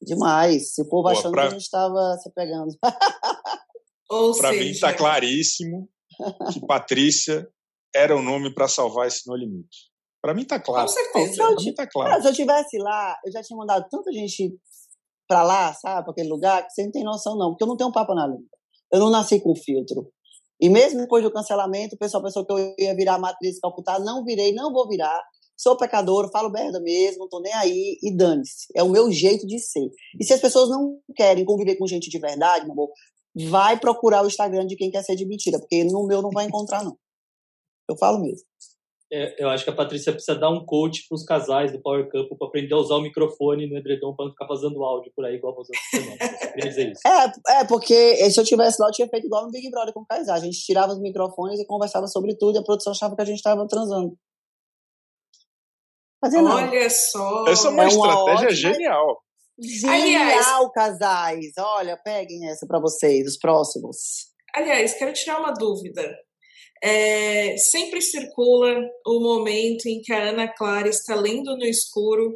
Demais. Se o povo Pô, achando pra... que a gente estava se pegando. [LAUGHS] Para mim está claríssimo que Patrícia era o nome para salvar esse No Limite. Para mim tá claro. Com certeza. mim tá claro. Se eu tivesse lá, eu já tinha mandado tanta gente para lá, sabe, para aquele lugar, que você não tem noção não, porque eu não tenho um papo na língua. Eu não nasci com filtro. E mesmo depois do cancelamento, o pessoal pensou que eu ia virar matriz calcutada, não virei, não vou virar. Sou pecador, falo merda mesmo, não tô nem aí e dane-se. É o meu jeito de ser. E se as pessoas não querem conviver com gente de verdade, meu amor, vai procurar o Instagram de quem quer ser de mentira, porque no meu não vai encontrar, não. Eu falo mesmo é, eu acho que a Patrícia precisa dar um coach para os casais do Power Couple para aprender a usar o microfone no edredom para não ficar fazendo áudio por aí igual dizer isso. [LAUGHS] É, é, porque se eu tivesse lá, eu tinha feito igual no Big Brother com o casal. A gente tirava os microfones e conversava sobre tudo e a produção achava que a gente estava transando. Fazia Olha não. só. Essa é uma, é uma estratégia ótima... genial. Genial, Aliás, casais. Olha, peguem essa para vocês, os próximos. Aliás, quero tirar uma dúvida é, sempre circula o momento em que a Ana Clara está lendo no escuro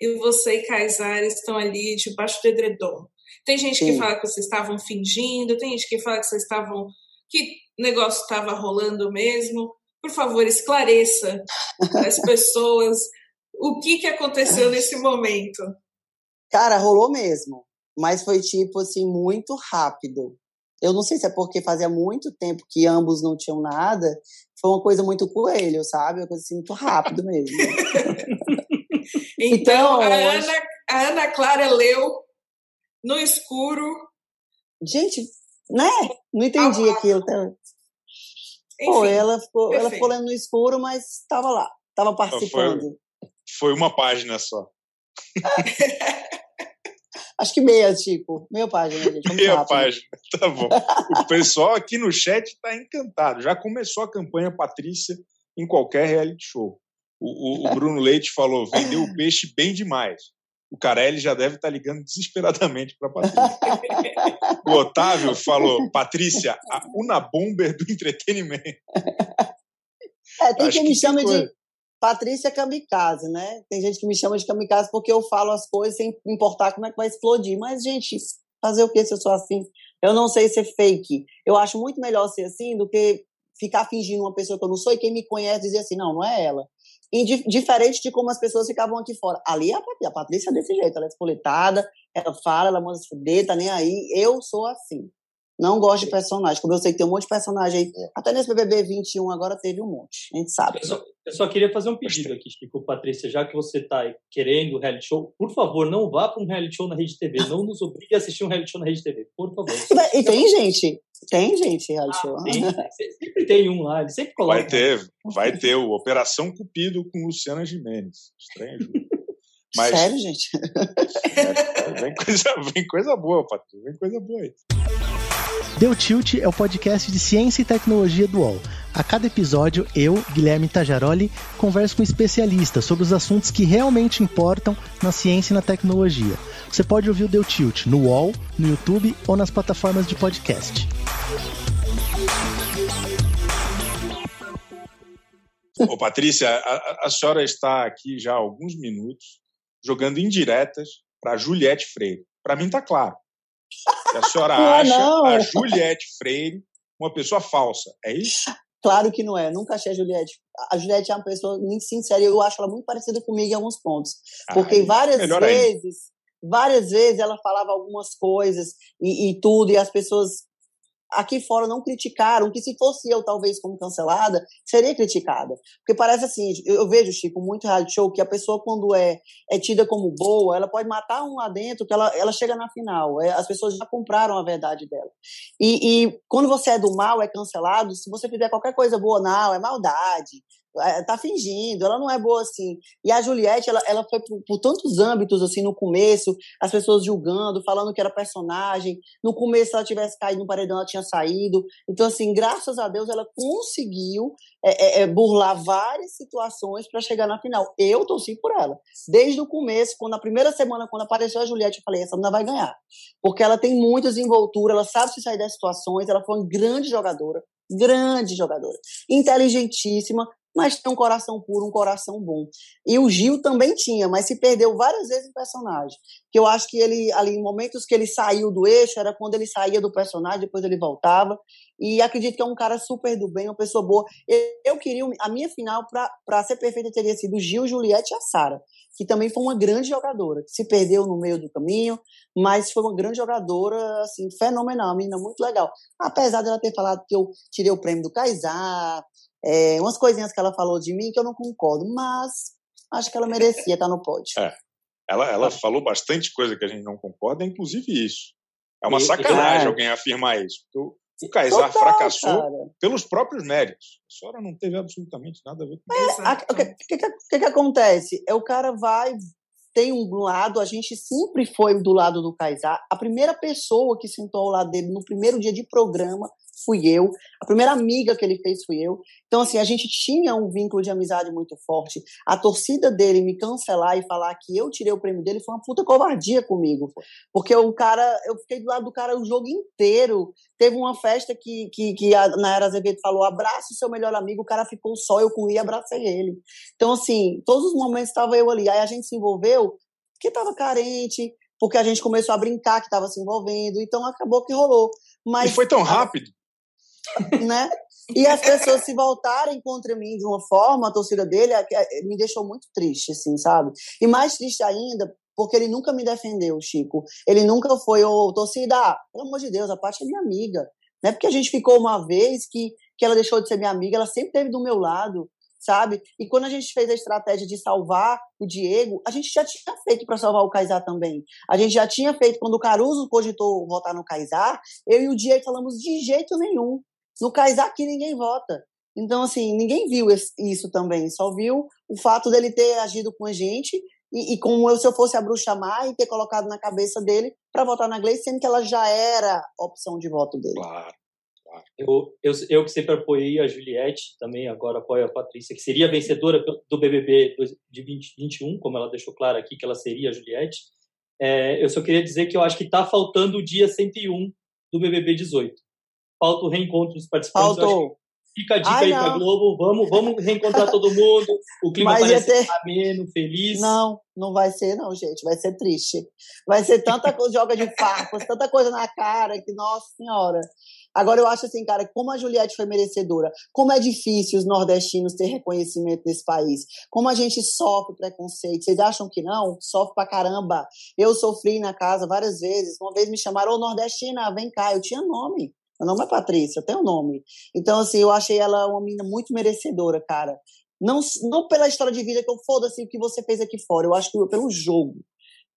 e você e Kaysar estão ali debaixo do edredom. Tem gente Sim. que fala que vocês estavam fingindo, tem gente que fala que vocês estavam. que o negócio estava rolando mesmo. Por favor, esclareça as pessoas o que, que aconteceu nesse momento. Cara, rolou mesmo. Mas foi tipo assim, muito rápido. Eu não sei se é porque fazia muito tempo que ambos não tinham nada. Foi uma coisa muito coelho, sabe? Uma coisa assim, muito rápido mesmo. [LAUGHS] então, então, a, Ana, a Ana Clara leu no escuro. Gente, né? Não entendi ah, aquilo. Enfim, Pô, ela ficou, ela ficou lendo no escuro, mas estava lá, estava participando. Foi, foi uma página só. [LAUGHS] Acho que meia, tipo, meia página, gente. Vamos meia rápido. página, [LAUGHS] tá bom. O pessoal aqui no chat está encantado. Já começou a campanha Patrícia em qualquer reality show. O, o, o Bruno Leite falou: vendeu o peixe bem demais. O Carelli já deve estar tá ligando desesperadamente para Patrícia. o Otávio falou: Patrícia, a Una Bomber do entretenimento. É, tem Acho quem me chama de Patrícia Kamikaze, né? Tem gente que me chama de Kamikaze porque eu falo as coisas sem importar como é que vai explodir. Mas, gente, fazer o que se eu sou assim? Eu não sei ser fake. Eu acho muito melhor ser assim do que ficar fingindo uma pessoa que eu não sou e quem me conhece dizer assim, não, não é ela. E di diferente de como as pessoas ficavam aqui fora. Ali a, a Patrícia é desse jeito, ela é espoletada, ela fala, ela manda se fuder, tá nem aí. Eu sou assim. Não gosto de personagem. Como eu sei que tem um monte de personagem aí. É. Até nesse BBB 21 agora teve um monte. A gente sabe. Eu só, eu só queria fazer um pedido aqui, Chico, Patrícia. Já que você está querendo reality show, por favor, não vá para um reality show na Rede TV. Não nos obrigue a assistir um reality show na Rede TV. Por favor. [LAUGHS] E tem gente. Tem gente reality show. Tem, sempre tem um lá. Ele sempre coloca. Vai ter. Vai ter o Operação Cupido com Luciana Gimenez. Estranho. Mas, Sério, gente? [LAUGHS] É, vem, coisa, vem coisa boa, Patrícia. Vem coisa boa aí. Deu Tilt é o podcast de ciência e tecnologia do UOL. A cada episódio, eu, Guilherme Tajaroli, converso com especialistas sobre os assuntos que realmente importam na ciência e na tecnologia. Você pode ouvir o Deu Tilt no UOL, no YouTube ou nas plataformas de podcast. Ô, Patrícia, a, a senhora está aqui já há alguns minutos jogando indiretas para Juliette Freire. Para mim está claro. Que a senhora [LAUGHS] não acha não. a Juliette Freire uma pessoa falsa. É isso? Claro que não é. Nunca achei a Juliette. A Juliette é uma pessoa muito sincera eu acho ela muito parecida comigo em alguns pontos. Porque Ai, várias vezes, ainda. várias vezes ela falava algumas coisas e, e tudo, e as pessoas aqui fora não criticaram, que se fosse eu, talvez, como cancelada, seria criticada. Porque parece assim, eu vejo, Chico, muito reality show, que a pessoa, quando é, é tida como boa, ela pode matar um lá dentro, que ela, ela chega na final. É, as pessoas já compraram a verdade dela. E, e quando você é do mal, é cancelado, se você fizer qualquer coisa boa, não, é maldade, tá fingindo, ela não é boa assim. E a Juliette, ela, ela foi por, por, tantos âmbitos, assim, no começo, as pessoas julgando, falando que era personagem. No começo, se ela tivesse caído no paredão, ela tinha saído. Então, assim, graças a Deus, ela conseguiu é, é, é burlar várias situações para chegar na final. Eu torci por ela. Desde o começo, quando na primeira semana, quando apareceu a Juliette, eu falei, essa menina vai ganhar. Porque ela tem muita desenvoltura, ela sabe se sair das situações, ela foi uma grande jogadora grande jogadora, inteligentíssima, mas tem um coração puro, um coração bom. E o Gil também tinha, mas se perdeu várias vezes o personagem. Que eu acho que ele, ali, em momentos que ele saiu do eixo, era quando ele saía do personagem, depois ele voltava. E acredito que é um cara super do bem, uma pessoa boa. Eu, eu queria, a minha final, para ser perfeita, teria sido Gil, Juliette e a Sara, que também foi uma grande jogadora, que se perdeu no meio do caminho, mas foi uma grande jogadora, assim, fenomenal, uma menina muito legal. Apesar dela ter falado que eu tirei o prêmio do Kaysar, é, umas coisinhas que ela falou de mim que eu não concordo, mas acho que ela merecia estar no pódio. É. Ela, ela falou bastante coisa que a gente não concorda, inclusive isso. É uma sacanagem é. alguém afirmar isso. Porque o Kaysar fracassou cara. pelos próprios méritos. A senhora não teve absolutamente nada a ver com isso. É, o que, que, que, que, acontece? É o cara vai, tem um lado, a gente sempre foi do lado do Kaysar. A primeira pessoa que sentou ao lado dele no primeiro dia de programa fui eu. A primeira amiga que ele fez fui eu. Então, assim, a gente tinha um vínculo de amizade muito forte. A torcida dele me cancelar e falar que eu tirei o prêmio dele foi uma puta covardia comigo. Porque o cara, eu fiquei do lado do cara o jogo inteiro. Teve uma festa que, que, que a Nayara Azevedo falou: abraça o seu melhor amigo, o cara ficou só, eu corri e abracei ele. Então, assim, todos os momentos estava eu ali. Aí a gente se envolveu porque estava carente, porque a gente começou a brincar que estava se envolvendo, então acabou que rolou. Mas, e foi tão rápido né? E as pessoas se voltarem contra mim de uma forma, a torcida dele, é é, me deixou muito triste, assim, sabe? E mais triste ainda, porque ele nunca me defendeu, Chico. Ele nunca foi, ô, torcida, pelo amor de Deus, a parte é minha amiga. Não é porque a gente ficou uma vez que, que ela deixou de ser minha amiga, ela sempre esteve do meu lado, sabe? E quando a gente fez a estratégia de salvar o Diego, a gente já tinha feito para salvar o Kaysar também. A gente já tinha feito quando o Caruso cogitou votar no Kaysar, eu e o Diego falamos de jeito nenhum. No aqui ninguém vota. Então, assim, ninguém viu isso também, só viu o fato dele ter agido com a gente e, e como eu, se eu fosse a bruxa má e ter colocado na cabeça dele para votar na Gleice, sendo que ela já era opção de voto dele. Claro. Eu, eu, eu que sempre apoiei a Juliette, também agora apoio a Patrícia, que seria vencedora do BBB de 2021, como ela deixou claro aqui que ela seria a Juliette. É, eu só queria dizer que eu acho que está faltando o dia 101 do BBB 18 falta o reencontro dos participantes. Faltou. Fica a dica Ai, aí para Globo, vamos, vamos reencontrar todo mundo, o clima Mas parece ter... ameno, feliz. Não, não vai ser não, gente, vai ser triste. Vai ser tanta coisa, joga de farpas, tanta coisa na cara, que, nossa senhora. Agora, eu acho assim, cara, como a Juliette foi merecedora, como é difícil os nordestinos ter reconhecimento nesse país, como a gente sofre preconceito. Vocês acham que não? Sofre pra caramba. Eu sofri na casa várias vezes. Uma vez me chamaram, ô nordestina, vem cá. Eu tinha nome. Meu nome é Patrícia, tem um nome. Então, assim, eu achei ela uma menina muito merecedora, cara. Não, não pela história de vida que eu foda-se o que você fez aqui fora, eu acho que pelo jogo,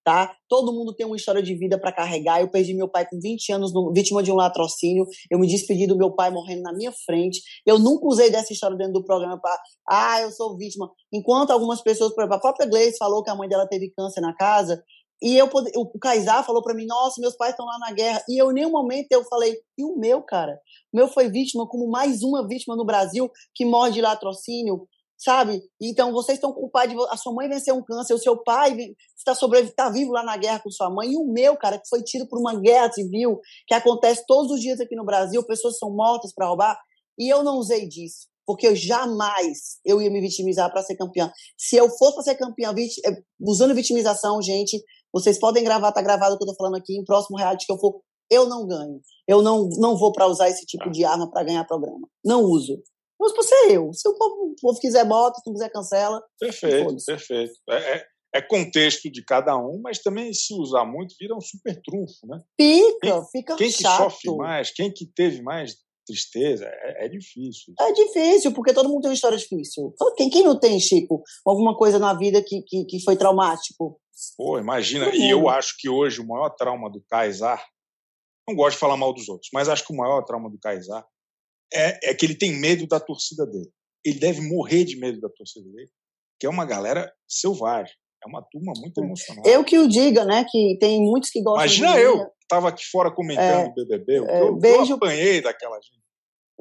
tá? Todo mundo tem uma história de vida para carregar. Eu perdi meu pai com 20 anos, no, vítima de um latrocínio. Eu me despedi do meu pai morrendo na minha frente. Eu nunca usei dessa história dentro do programa para, ah, eu sou vítima. Enquanto algumas pessoas, por exemplo, a própria Gleice falou que a mãe dela teve câncer na casa, e eu o Kaysar falou para mim, nossa, meus pais estão lá na guerra. E eu, em nenhum momento, eu falei, e o meu, cara? O meu foi vítima como mais uma vítima no Brasil que morre de latrocínio, sabe? Então, vocês estão pai de... A sua mãe venceu um câncer, o seu pai está sobrevive, tá vivo lá na guerra com sua mãe. E o meu, cara, que foi tido por uma guerra civil, que acontece todos os dias aqui no Brasil, pessoas são mortas para roubar. E eu não usei disso porque eu jamais eu ia me vitimizar para ser campeã. Se eu fosse para ser campeã eh, usando vitimização, gente, vocês podem gravar, tá gravado o que eu tô falando aqui, em próximo reality que eu for, eu não ganho. Eu não, não vou para usar esse tipo ah. de arma para ganhar programa. Não uso. Eu uso pra ser eu. Se o povo, o povo quiser, bota, se não quiser, cancela. Perfeito, perfeito. É, é, é, contexto de cada um, mas também se usar muito, vira um super trunfo, né? Fica, quem, fica quem chato. Quem que sofre mais, quem que teve mais tristeza, é, é, difícil. É difícil, porque todo mundo tem uma história difícil. Quem, quem não tem, Chico, alguma coisa na vida que, que, que foi traumático? Pô, imagina. E eu acho que hoje o maior trauma do Kaysar, não gosto de falar mal dos outros, mas acho que o maior trauma do Kaysar é, é que ele tem medo da torcida dele. Ele deve morrer de medo da torcida dele, que é uma galera selvagem. É uma turma muito emocionada. Eu que o diga, né? Que tem muitos que gostam Imagina de eu, que estava aqui fora comentando o é, BBB. É, eu, beijo, eu apanhei daquela gente.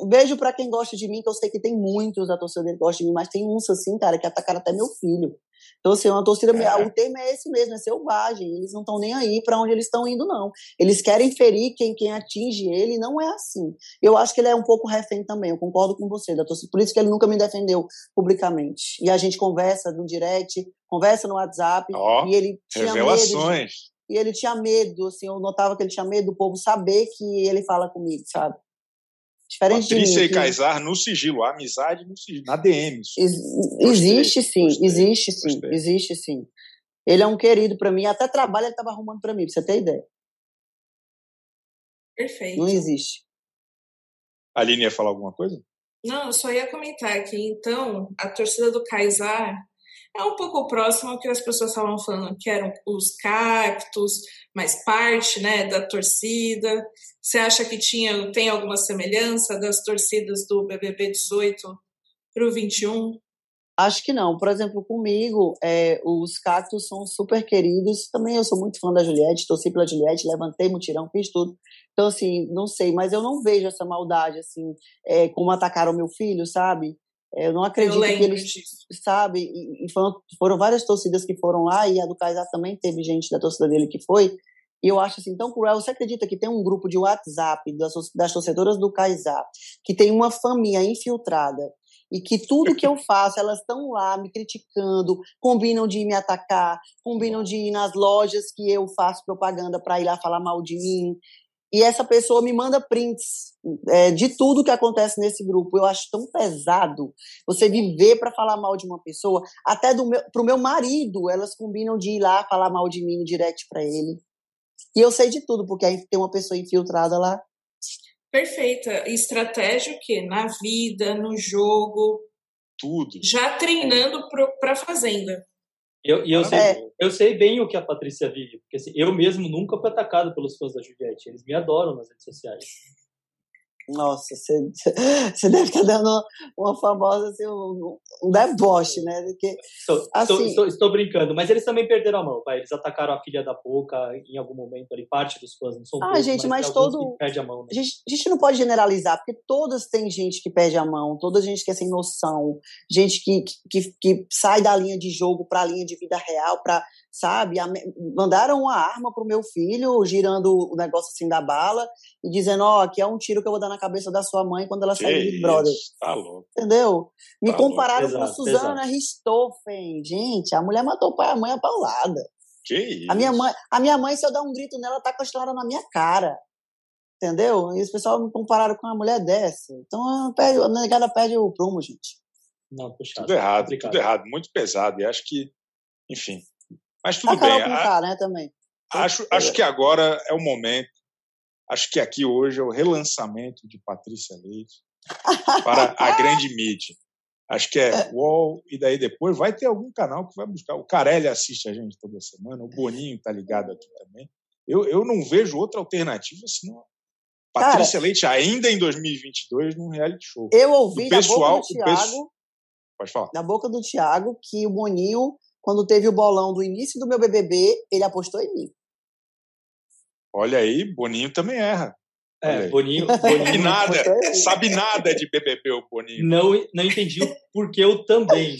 Beijo para quem gosta de mim, que eu sei que tem muitos da torcida que gostam de mim, mas tem uns assim, cara, que atacaram até meu filho. Então, assim, uma torcida, é. o termo é esse mesmo, é selvagem. Eles não estão nem aí para onde eles estão indo, não. Eles querem ferir quem, quem atinge ele, não é assim. Eu acho que ele é um pouco refém também, eu concordo com você, da torcida. Por isso que ele nunca me defendeu publicamente. E a gente conversa no direct, conversa no WhatsApp, oh, e ele tinha revelações. medo. De, e ele tinha medo, assim, eu notava que ele tinha medo do povo saber que ele fala comigo, sabe? Diferente Patrícia e Kaysar no sigilo, a amizade no sigilo, na DM. Ex existe sim, gostei, existe sim, gostei. existe sim. Ele é um querido para mim, até trabalho ele estava arrumando para mim, pra você ter ideia. Perfeito. Não existe. A Aline ia falar alguma coisa? Não, eu só ia comentar que, então, a torcida do Kaysar é um pouco próximo ao que as pessoas estavam falando, que eram os cactos, mais parte né, da torcida. Você acha que tinha, tem alguma semelhança das torcidas do BBB 18 para o 21? Acho que não. Por exemplo, comigo, é, os cactos são super queridos. Também eu sou muito fã da Juliette, torci pela Juliette, levantei mutirão, fiz tudo. Então, assim, não sei, mas eu não vejo essa maldade, assim, é, como atacaram meu filho, sabe? Eu não acredito eu que eles, disso. sabe, e, e foram, foram, várias torcidas que foram lá, e a do Kaysar também teve gente da torcida dele que foi, e eu acho assim tão cruel. Você acredita que tem um grupo de WhatsApp das, das torcedoras do Kaysar, que tem uma família infiltrada, e que tudo que eu [LAUGHS] faço, elas estão lá me criticando, combinam de me atacar, combinam de ir nas lojas que eu faço propaganda para ir lá falar mal de mim e essa pessoa me manda prints é, de tudo que acontece nesse grupo. Eu acho tão pesado você viver para falar mal de uma pessoa, até do meu, pro meu marido, elas combinam de ir lá falar mal de mim no direct para ele. E eu sei de tudo, porque aí tem uma pessoa infiltrada lá. Perfeita. Estratégia o quê? Na vida, no jogo. Tudo. Já treinando para a fazenda. Eu, e eu, sei, é. eu sei bem o que a Patrícia vive, porque assim, eu mesmo nunca fui atacado pelos fãs da Juliette. Eles me adoram nas redes sociais. Nossa, você, deve estar dando uma famosa, assim, um, um deboche, né? Porque, estou, assim, estou, estou, estou, brincando, mas eles também perderam a mão, vai. Eles atacaram a filha da Boca em algum momento ali, parte dos fãs, não são Ah, gente, mas, mas todo. Perde a, mão, né? a, gente, a gente não pode generalizar, porque todas têm gente que perde a mão, toda gente que é sem noção, gente que, que, que sai da linha de jogo para a linha de vida real, para sabe? Mandaram uma arma pro meu filho, girando o negócio assim da bala e dizendo: Ó, oh, aqui é um tiro que eu vou dar na cabeça da sua mãe quando ela sair do Big Brother. Tá louco. Entendeu? Me tá compararam com Suzana Ristoffen. Gente, a mulher matou o pai e a mãe a paulada. Que isso? A minha mãe, a minha mãe, se eu dar um grito nela, tá com a história na minha cara. Entendeu? E os pessoal me compararam com uma mulher dessa. Então, a negada perde o prumo, gente. Não, puxado. Tudo errado, tudo errado, muito pesado. E acho que, enfim, mas tudo bem. Né, também. Acho, acho que agora é o momento. Acho que aqui hoje é o relançamento de Patrícia Leite para a grande [LAUGHS] mídia. Acho que é UOL, e daí depois vai ter algum canal que vai buscar. O Carelli assiste a gente toda semana, o Boninho está ligado aqui também. Eu, eu não vejo outra alternativa senão Patrícia Cara, Leite ainda em 2022 num reality show. Eu ouvi o pessoal, da boca do Thiago, Pode falar. Da boca do Thiago que o Boninho quando teve o bolão do início do meu BBB, ele apostou em mim. Olha aí, Boninho também erra. É, Boninho, [LAUGHS] Boninho nada, sabe nada de BBB o Boninho. Não, não entendi porque eu também,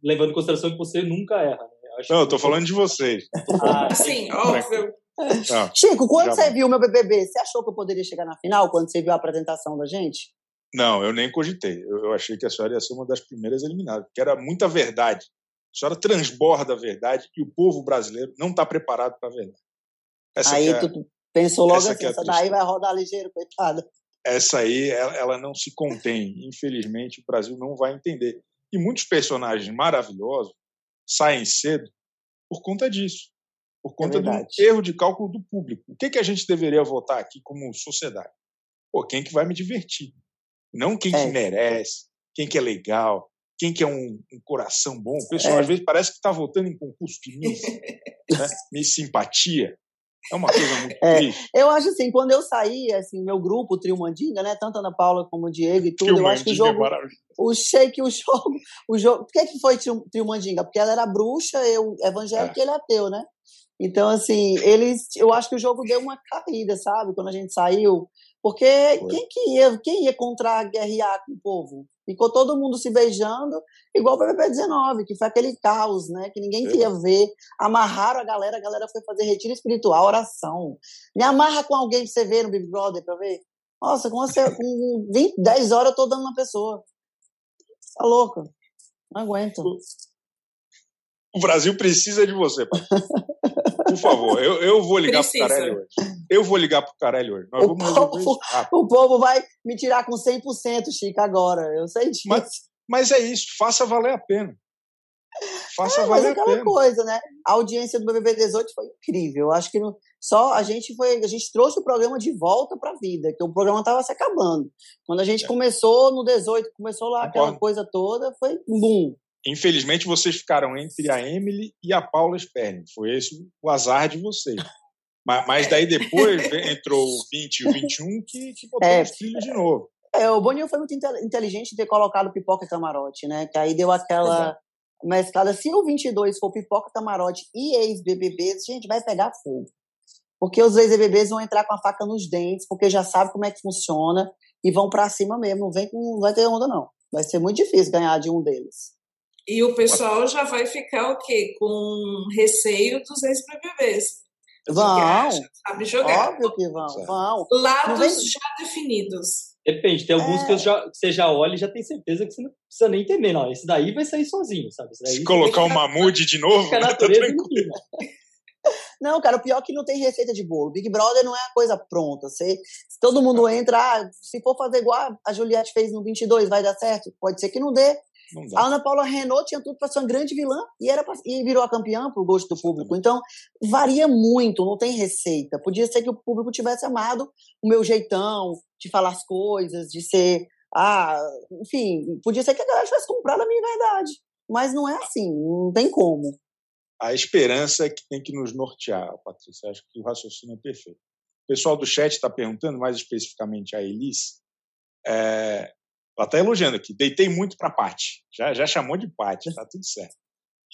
levando em consideração que você nunca erra. Né? não, eu tô falando de vocês. Ah, sim, óbvio. Não, Chico, quando você viu meu BBB, você achou que eu poderia chegar na final quando você viu a apresentação da gente? Não, eu nem cogitei. Eu, eu achei que a senhora ia ser uma das primeiras eliminadas, porque era muita verdade. A senhora transborda a verdade e o povo brasileiro não está preparado para a verdade. Essa Aí é, tu pensou logo essa assim, é essa daí vai rodar ligeiro, coitada. Essa aí, ela, ela não se contém. Infelizmente, o Brasil não vai entender. E muitos personagens maravilhosos saem cedo por conta disso por é conta é do erro de cálculo do público. O que, que a gente deveria votar aqui como sociedade? Pô, quem que vai me divertir? Não quem é. que merece, quem que é legal, quem que é um, um coração bom. O pessoal, é. às vezes, parece que está votando em concurso de Miss, [LAUGHS] né? Miss Simpatia. É uma coisa muito é, triste. Eu acho assim, quando eu saí, assim, meu grupo, o Trio Mandinga, né? Tanto Ana Paula como o Diego e tudo, Trio eu acho que o é jogo. É o shake, o jogo. O jogo. Por que, que foi Trio, Trio Mandinga? Porque ela era bruxa, eu evangélico é. e ele ateu, né? Então, assim, eles, eu acho que o jogo deu uma caída, sabe? Quando a gente saiu. Porque quem que ia, quem ia contra guerrear com o povo? Ficou todo mundo se beijando, igual o PPP-19, que foi aquele caos, né? Que ninguém queria ver. Amarraram a galera, a galera foi fazer retiro espiritual, oração. Me amarra com alguém pra você ver no Big Brother, pra ver. Nossa, com, você, com 20, 10 horas eu tô dando uma pessoa. Tá louca. Não aguento. O Brasil precisa de você, pai. Por favor, eu, eu vou ligar Precisa. pro Carelli hoje. Eu vou ligar pro Carelli hoje. O povo, O povo vai me tirar com 100%, Chico, agora. Eu sei disso. Mas, mas é isso, faça valer a pena. Faça é, valer mas aquela pena. coisa, né? A audiência do BBB 18 foi incrível. Acho que no, só a gente foi, a gente trouxe o programa de volta para a vida, que o programa estava se acabando. Quando a gente é. começou no 18, começou lá Concordo. aquela coisa toda, foi boom. Infelizmente, vocês ficaram entre a Emily e a Paula Sperling. Foi esse o azar de vocês. Mas, mas daí depois entrou o 20 e o 21 que, que botou é, os trilhos de novo. É, o Boninho foi muito inteligente em ter colocado pipoca e camarote, né? Que aí deu aquela é. mesclada. Se o 22 for pipoca, camarote e ex-BBBs, gente, vai pegar fogo. Porque os ex-BBBs vão entrar com a faca nos dentes, porque já sabe como é que funciona e vão para cima mesmo. Não vem com, não vai ter onda, não. Vai ser muito difícil ganhar de um deles. E o pessoal já vai ficar o quê? Com receio dos ex-BBBs. Vão. sabe jogar. Óbvio que vão. vão. Lados vem... já definidos. Depende, tem alguns é. que, eu já, que você já olha e já tem certeza que você não precisa nem temer, não. Esse daí vai sair sozinho, sabe? Se colocar o Mamude de novo, [LAUGHS] tá tranquilo. [LAUGHS] Não, cara, o pior é que não tem receita de bolo. Big Brother não é a coisa pronta. Você, se todo mundo entra, ah, se for fazer igual a Juliette fez no 22, vai dar certo? Pode ser que não dê. A Ana Paula Renault tinha tudo para ser uma grande vilã e, era pra, e virou a campeã pro gosto do público. Então, varia muito, não tem receita. Podia ser que o público tivesse amado o meu jeitão de falar as coisas, de ser. Ah, enfim, podia ser que a galera tivesse comprado a minha verdade. Mas não é assim, não tem como. A esperança é que tem que nos nortear, Patrícia. Acho que o raciocínio é perfeito. O pessoal do chat está perguntando, mais especificamente a Elis, é, ela está elogiando aqui. Deitei muito para Paty. Já, já chamou de Paty, tá tudo certo.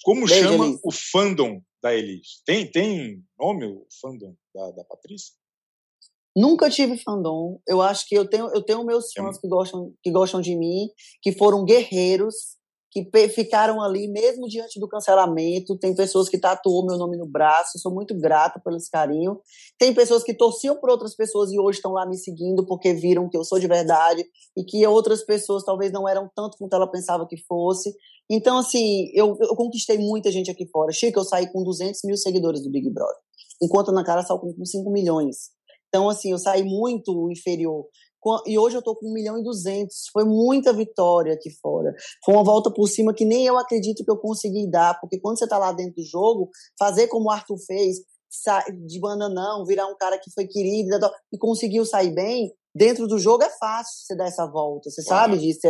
Como chama Elis. o fandom da Elis? Tem, tem nome o fandom da, da Patrícia? Nunca tive fandom. Eu acho que eu tenho, eu tenho meus fãs é. que gostam, que gostam de mim, que foram guerreiros, que ficaram ali mesmo diante do cancelamento. Tem pessoas que tatuou meu nome no braço, sou muito grata pelo esse carinho. Tem pessoas que torciam por outras pessoas e hoje estão lá me seguindo porque viram que eu sou de verdade e que outras pessoas talvez não eram tanto quanto ela pensava que fosse. Então, assim, eu, eu conquistei muita gente aqui fora. Chico, eu saí com 200 mil seguidores do Big Brother, enquanto na cara saiu com 5 milhões. Então, assim, eu saí muito inferior. E hoje eu tô com 1 milhão e 200. Foi muita vitória aqui fora. Foi uma volta por cima que nem eu acredito que eu consegui dar, porque quando você tá lá dentro do jogo, fazer como o Arthur fez, de bananão, virar um cara que foi querido e conseguiu sair bem, dentro do jogo é fácil você dar essa volta, você sabe disso.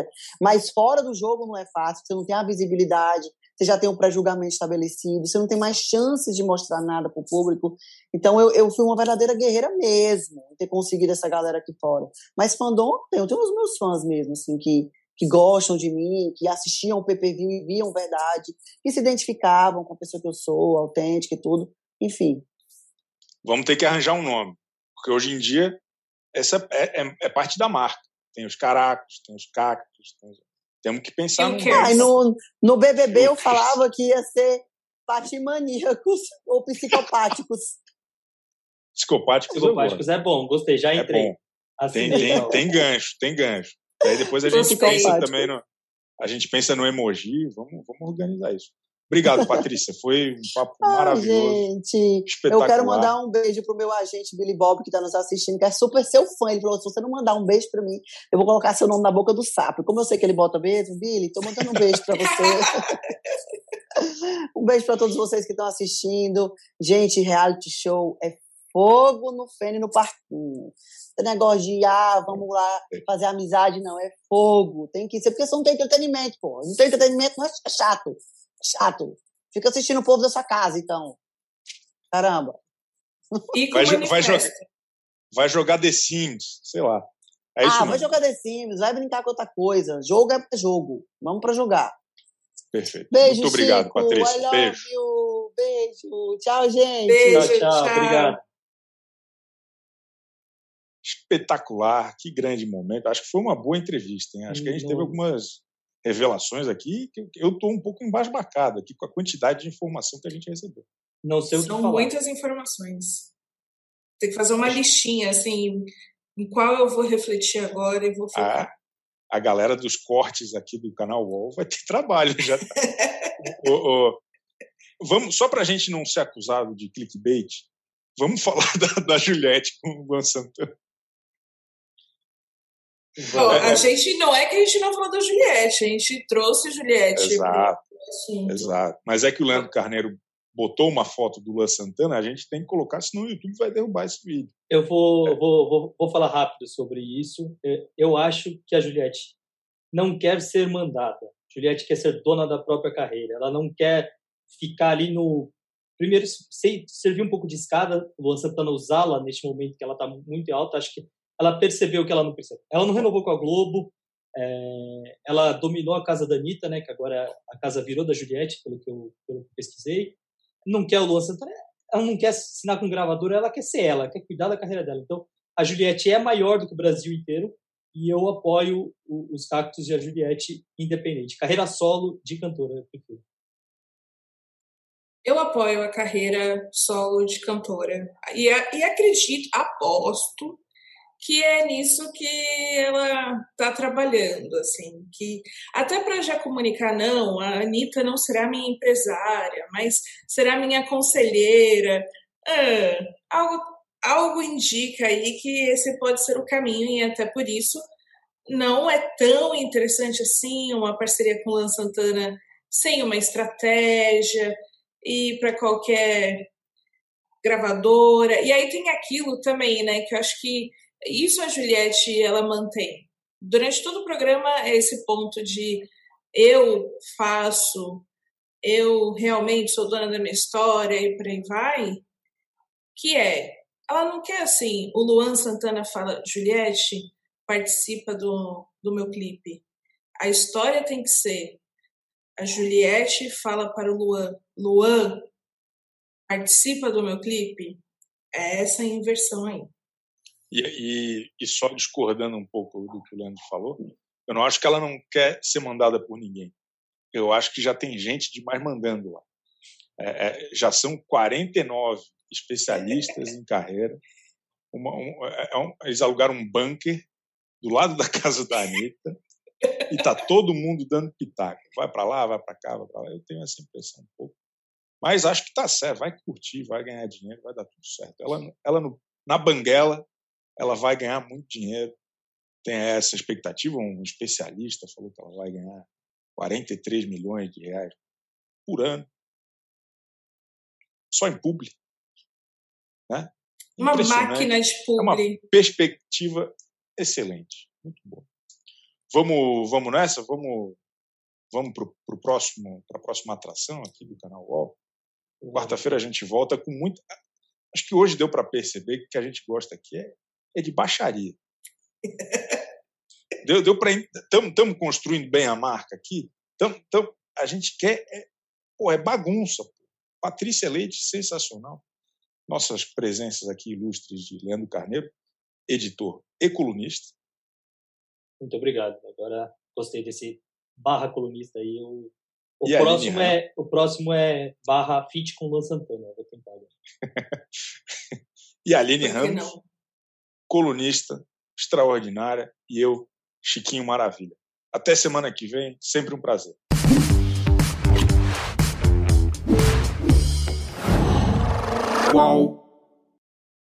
Mas fora do jogo não é fácil, você não tem a visibilidade, você já tem um pré-julgamento estabelecido, você não tem mais chances de mostrar nada para o público. Então eu, eu fui uma verdadeira guerreira mesmo, ter conseguido essa galera aqui fora. Mas fandom eu tenho, os meus fãs mesmo, assim, que, que gostam de mim, que assistiam o PPV e viam verdade, que se identificavam com a pessoa que eu sou, autêntica e tudo. Enfim. Vamos ter que arranjar um nome, porque hoje em dia essa é, é, é parte da marca. Tem os caracos, tem os cactos, tem... temos que pensar no. Ah, no, no BBB eu falava que ia ser patimaníacos [LAUGHS] ou psicopáticos. Psicopáticos, Psicopáticos é bom, gostei, já é entrei. É tem, tem, tem gancho, tem gancho. Aí depois a gente pensa também no. A gente pensa no emoji, vamos, vamos organizar isso. Obrigado, Patrícia. Foi um papo ah, maravilhoso. Gente, eu quero mandar um beijo pro meu agente Billy Bob, que está nos assistindo, que é super seu fã. Ele falou: se você não mandar um beijo para mim, eu vou colocar seu nome na boca do sapo. Como eu sei que ele bota mesmo, Billy, tô mandando um beijo para você. [LAUGHS] um beijo para todos vocês que estão assistindo. Gente, reality show é fogo no feno e no parquinho. Esse negócio de, ah, vamos lá fazer amizade, não. É fogo. Tem que ser, porque você não tem entretenimento, pô. Não tem entretenimento, não é chato. Chato. Fica assistindo o povo da sua casa, então. Caramba. Vai, vai, jogar, vai jogar The Sims, sei lá. É ah, vai jogar The Sims, vai brincar com outra coisa. Jogo é jogo. Vamos para jogar. Perfeito. Beijo, Muito obrigado, Chico. Patrícia. Beijo. You. Beijo. Tchau, gente. Beijo, tchau, tchau. tchau. Obrigado espetacular, que grande momento. Acho que foi uma boa entrevista. Hein? Acho que a gente teve algumas revelações aqui que eu estou um pouco embasbacado aqui com a quantidade de informação que a gente recebeu. Não sei o São muitas informações. Tem que fazer uma listinha, assim, em qual eu vou refletir agora e vou focar. Ah, a galera dos cortes aqui do canal UOL vai ter [LAUGHS] trabalho já. [LAUGHS] o, o, vamos, só para a gente não ser acusado de clickbait, vamos [LAUGHS] falar da, da Juliette com o Luan Santana. Bom, a gente não é que a gente não falou da Juliette, a gente trouxe Juliette. Exato. Exato. Mas é que o Leandro Carneiro botou uma foto do Luan Santana, a gente tem que colocar, senão o YouTube vai derrubar esse vídeo. Eu vou, é. vou, vou, vou falar rápido sobre isso. É, eu acho que a Juliette não quer ser mandada. Juliette quer ser dona da própria carreira. Ela não quer ficar ali no. Primeiro, servir um pouco de escada, o Luan Santana usá-la neste momento que ela está muito alta. Acho que ela percebeu que ela não percebeu. Ela não renovou com a Globo, é, ela dominou a casa da Anitta, né, que agora a casa virou da Juliette, pelo que eu, pelo que pesquisei. Não quer o Luan Santana, ela não quer assinar com gravadora, ela quer ser ela, quer cuidar da carreira dela. Então, a Juliette é maior do que o Brasil inteiro e eu apoio o, os Cactos e a Juliette independente. Carreira solo de cantora, eu apoio a carreira solo de cantora. E, e acredito, aposto que é nisso que ela está trabalhando, assim, que até para já comunicar, não, a Anitta não será minha empresária, mas será minha conselheira, ah, algo, algo indica aí que esse pode ser o caminho e até por isso não é tão interessante assim uma parceria com o Lan Santana sem uma estratégia e para qualquer gravadora. E aí tem aquilo também, né, que eu acho que isso a Juliette ela mantém. Durante todo o programa é esse ponto de eu faço, eu realmente sou dona da minha história e por aí vai, que é, ela não quer assim, o Luan Santana fala, Juliette, participa do, do meu clipe. A história tem que ser, a Juliette fala para o Luan, Luan, participa do meu clipe. É essa inversão aí. E, e, e, só discordando um pouco do que o Leandro falou, eu não acho que ela não quer ser mandada por ninguém. Eu acho que já tem gente demais mandando lá. É, é, já são 49 especialistas em carreira. Uma, um, é, é um, eles alugaram um bunker do lado da casa da Anitta e tá todo mundo dando pitaco. Vai para lá, vai para cá, vai para lá. Eu tenho essa impressão um pouco. Mas acho que tá certo. Vai curtir, vai ganhar dinheiro, vai dar tudo certo. Ela, ela no, na banguela ela vai ganhar muito dinheiro. Tem essa expectativa, um especialista falou que ela vai ganhar 43 milhões de reais por ano. Só em publi. Né? Uma máquina de publi. É uma perspectiva excelente. Muito boa. Vamos, vamos nessa? Vamos, vamos para próximo, para a próxima atração aqui do canal UOL. Quarta-feira a gente volta com muito. Acho que hoje deu para perceber que o que a gente gosta aqui é é de baixaria. deu, deu para. Estamos construindo bem a marca aqui. Tamo, tamo, a gente quer. É, pô, é bagunça. Pô. Patrícia Leite, sensacional. Nossas presenças aqui ilustres de Leandro Carneiro, editor e colunista. Muito obrigado. Agora gostei desse barra colunista aí. O, o próximo é o próximo é barra fit com Luan Santana. Vou tentar. [LAUGHS] e a Aline Ramos, colunista extraordinária, e eu, Chiquinho Maravilha. Até semana que vem, sempre um prazer. Qual?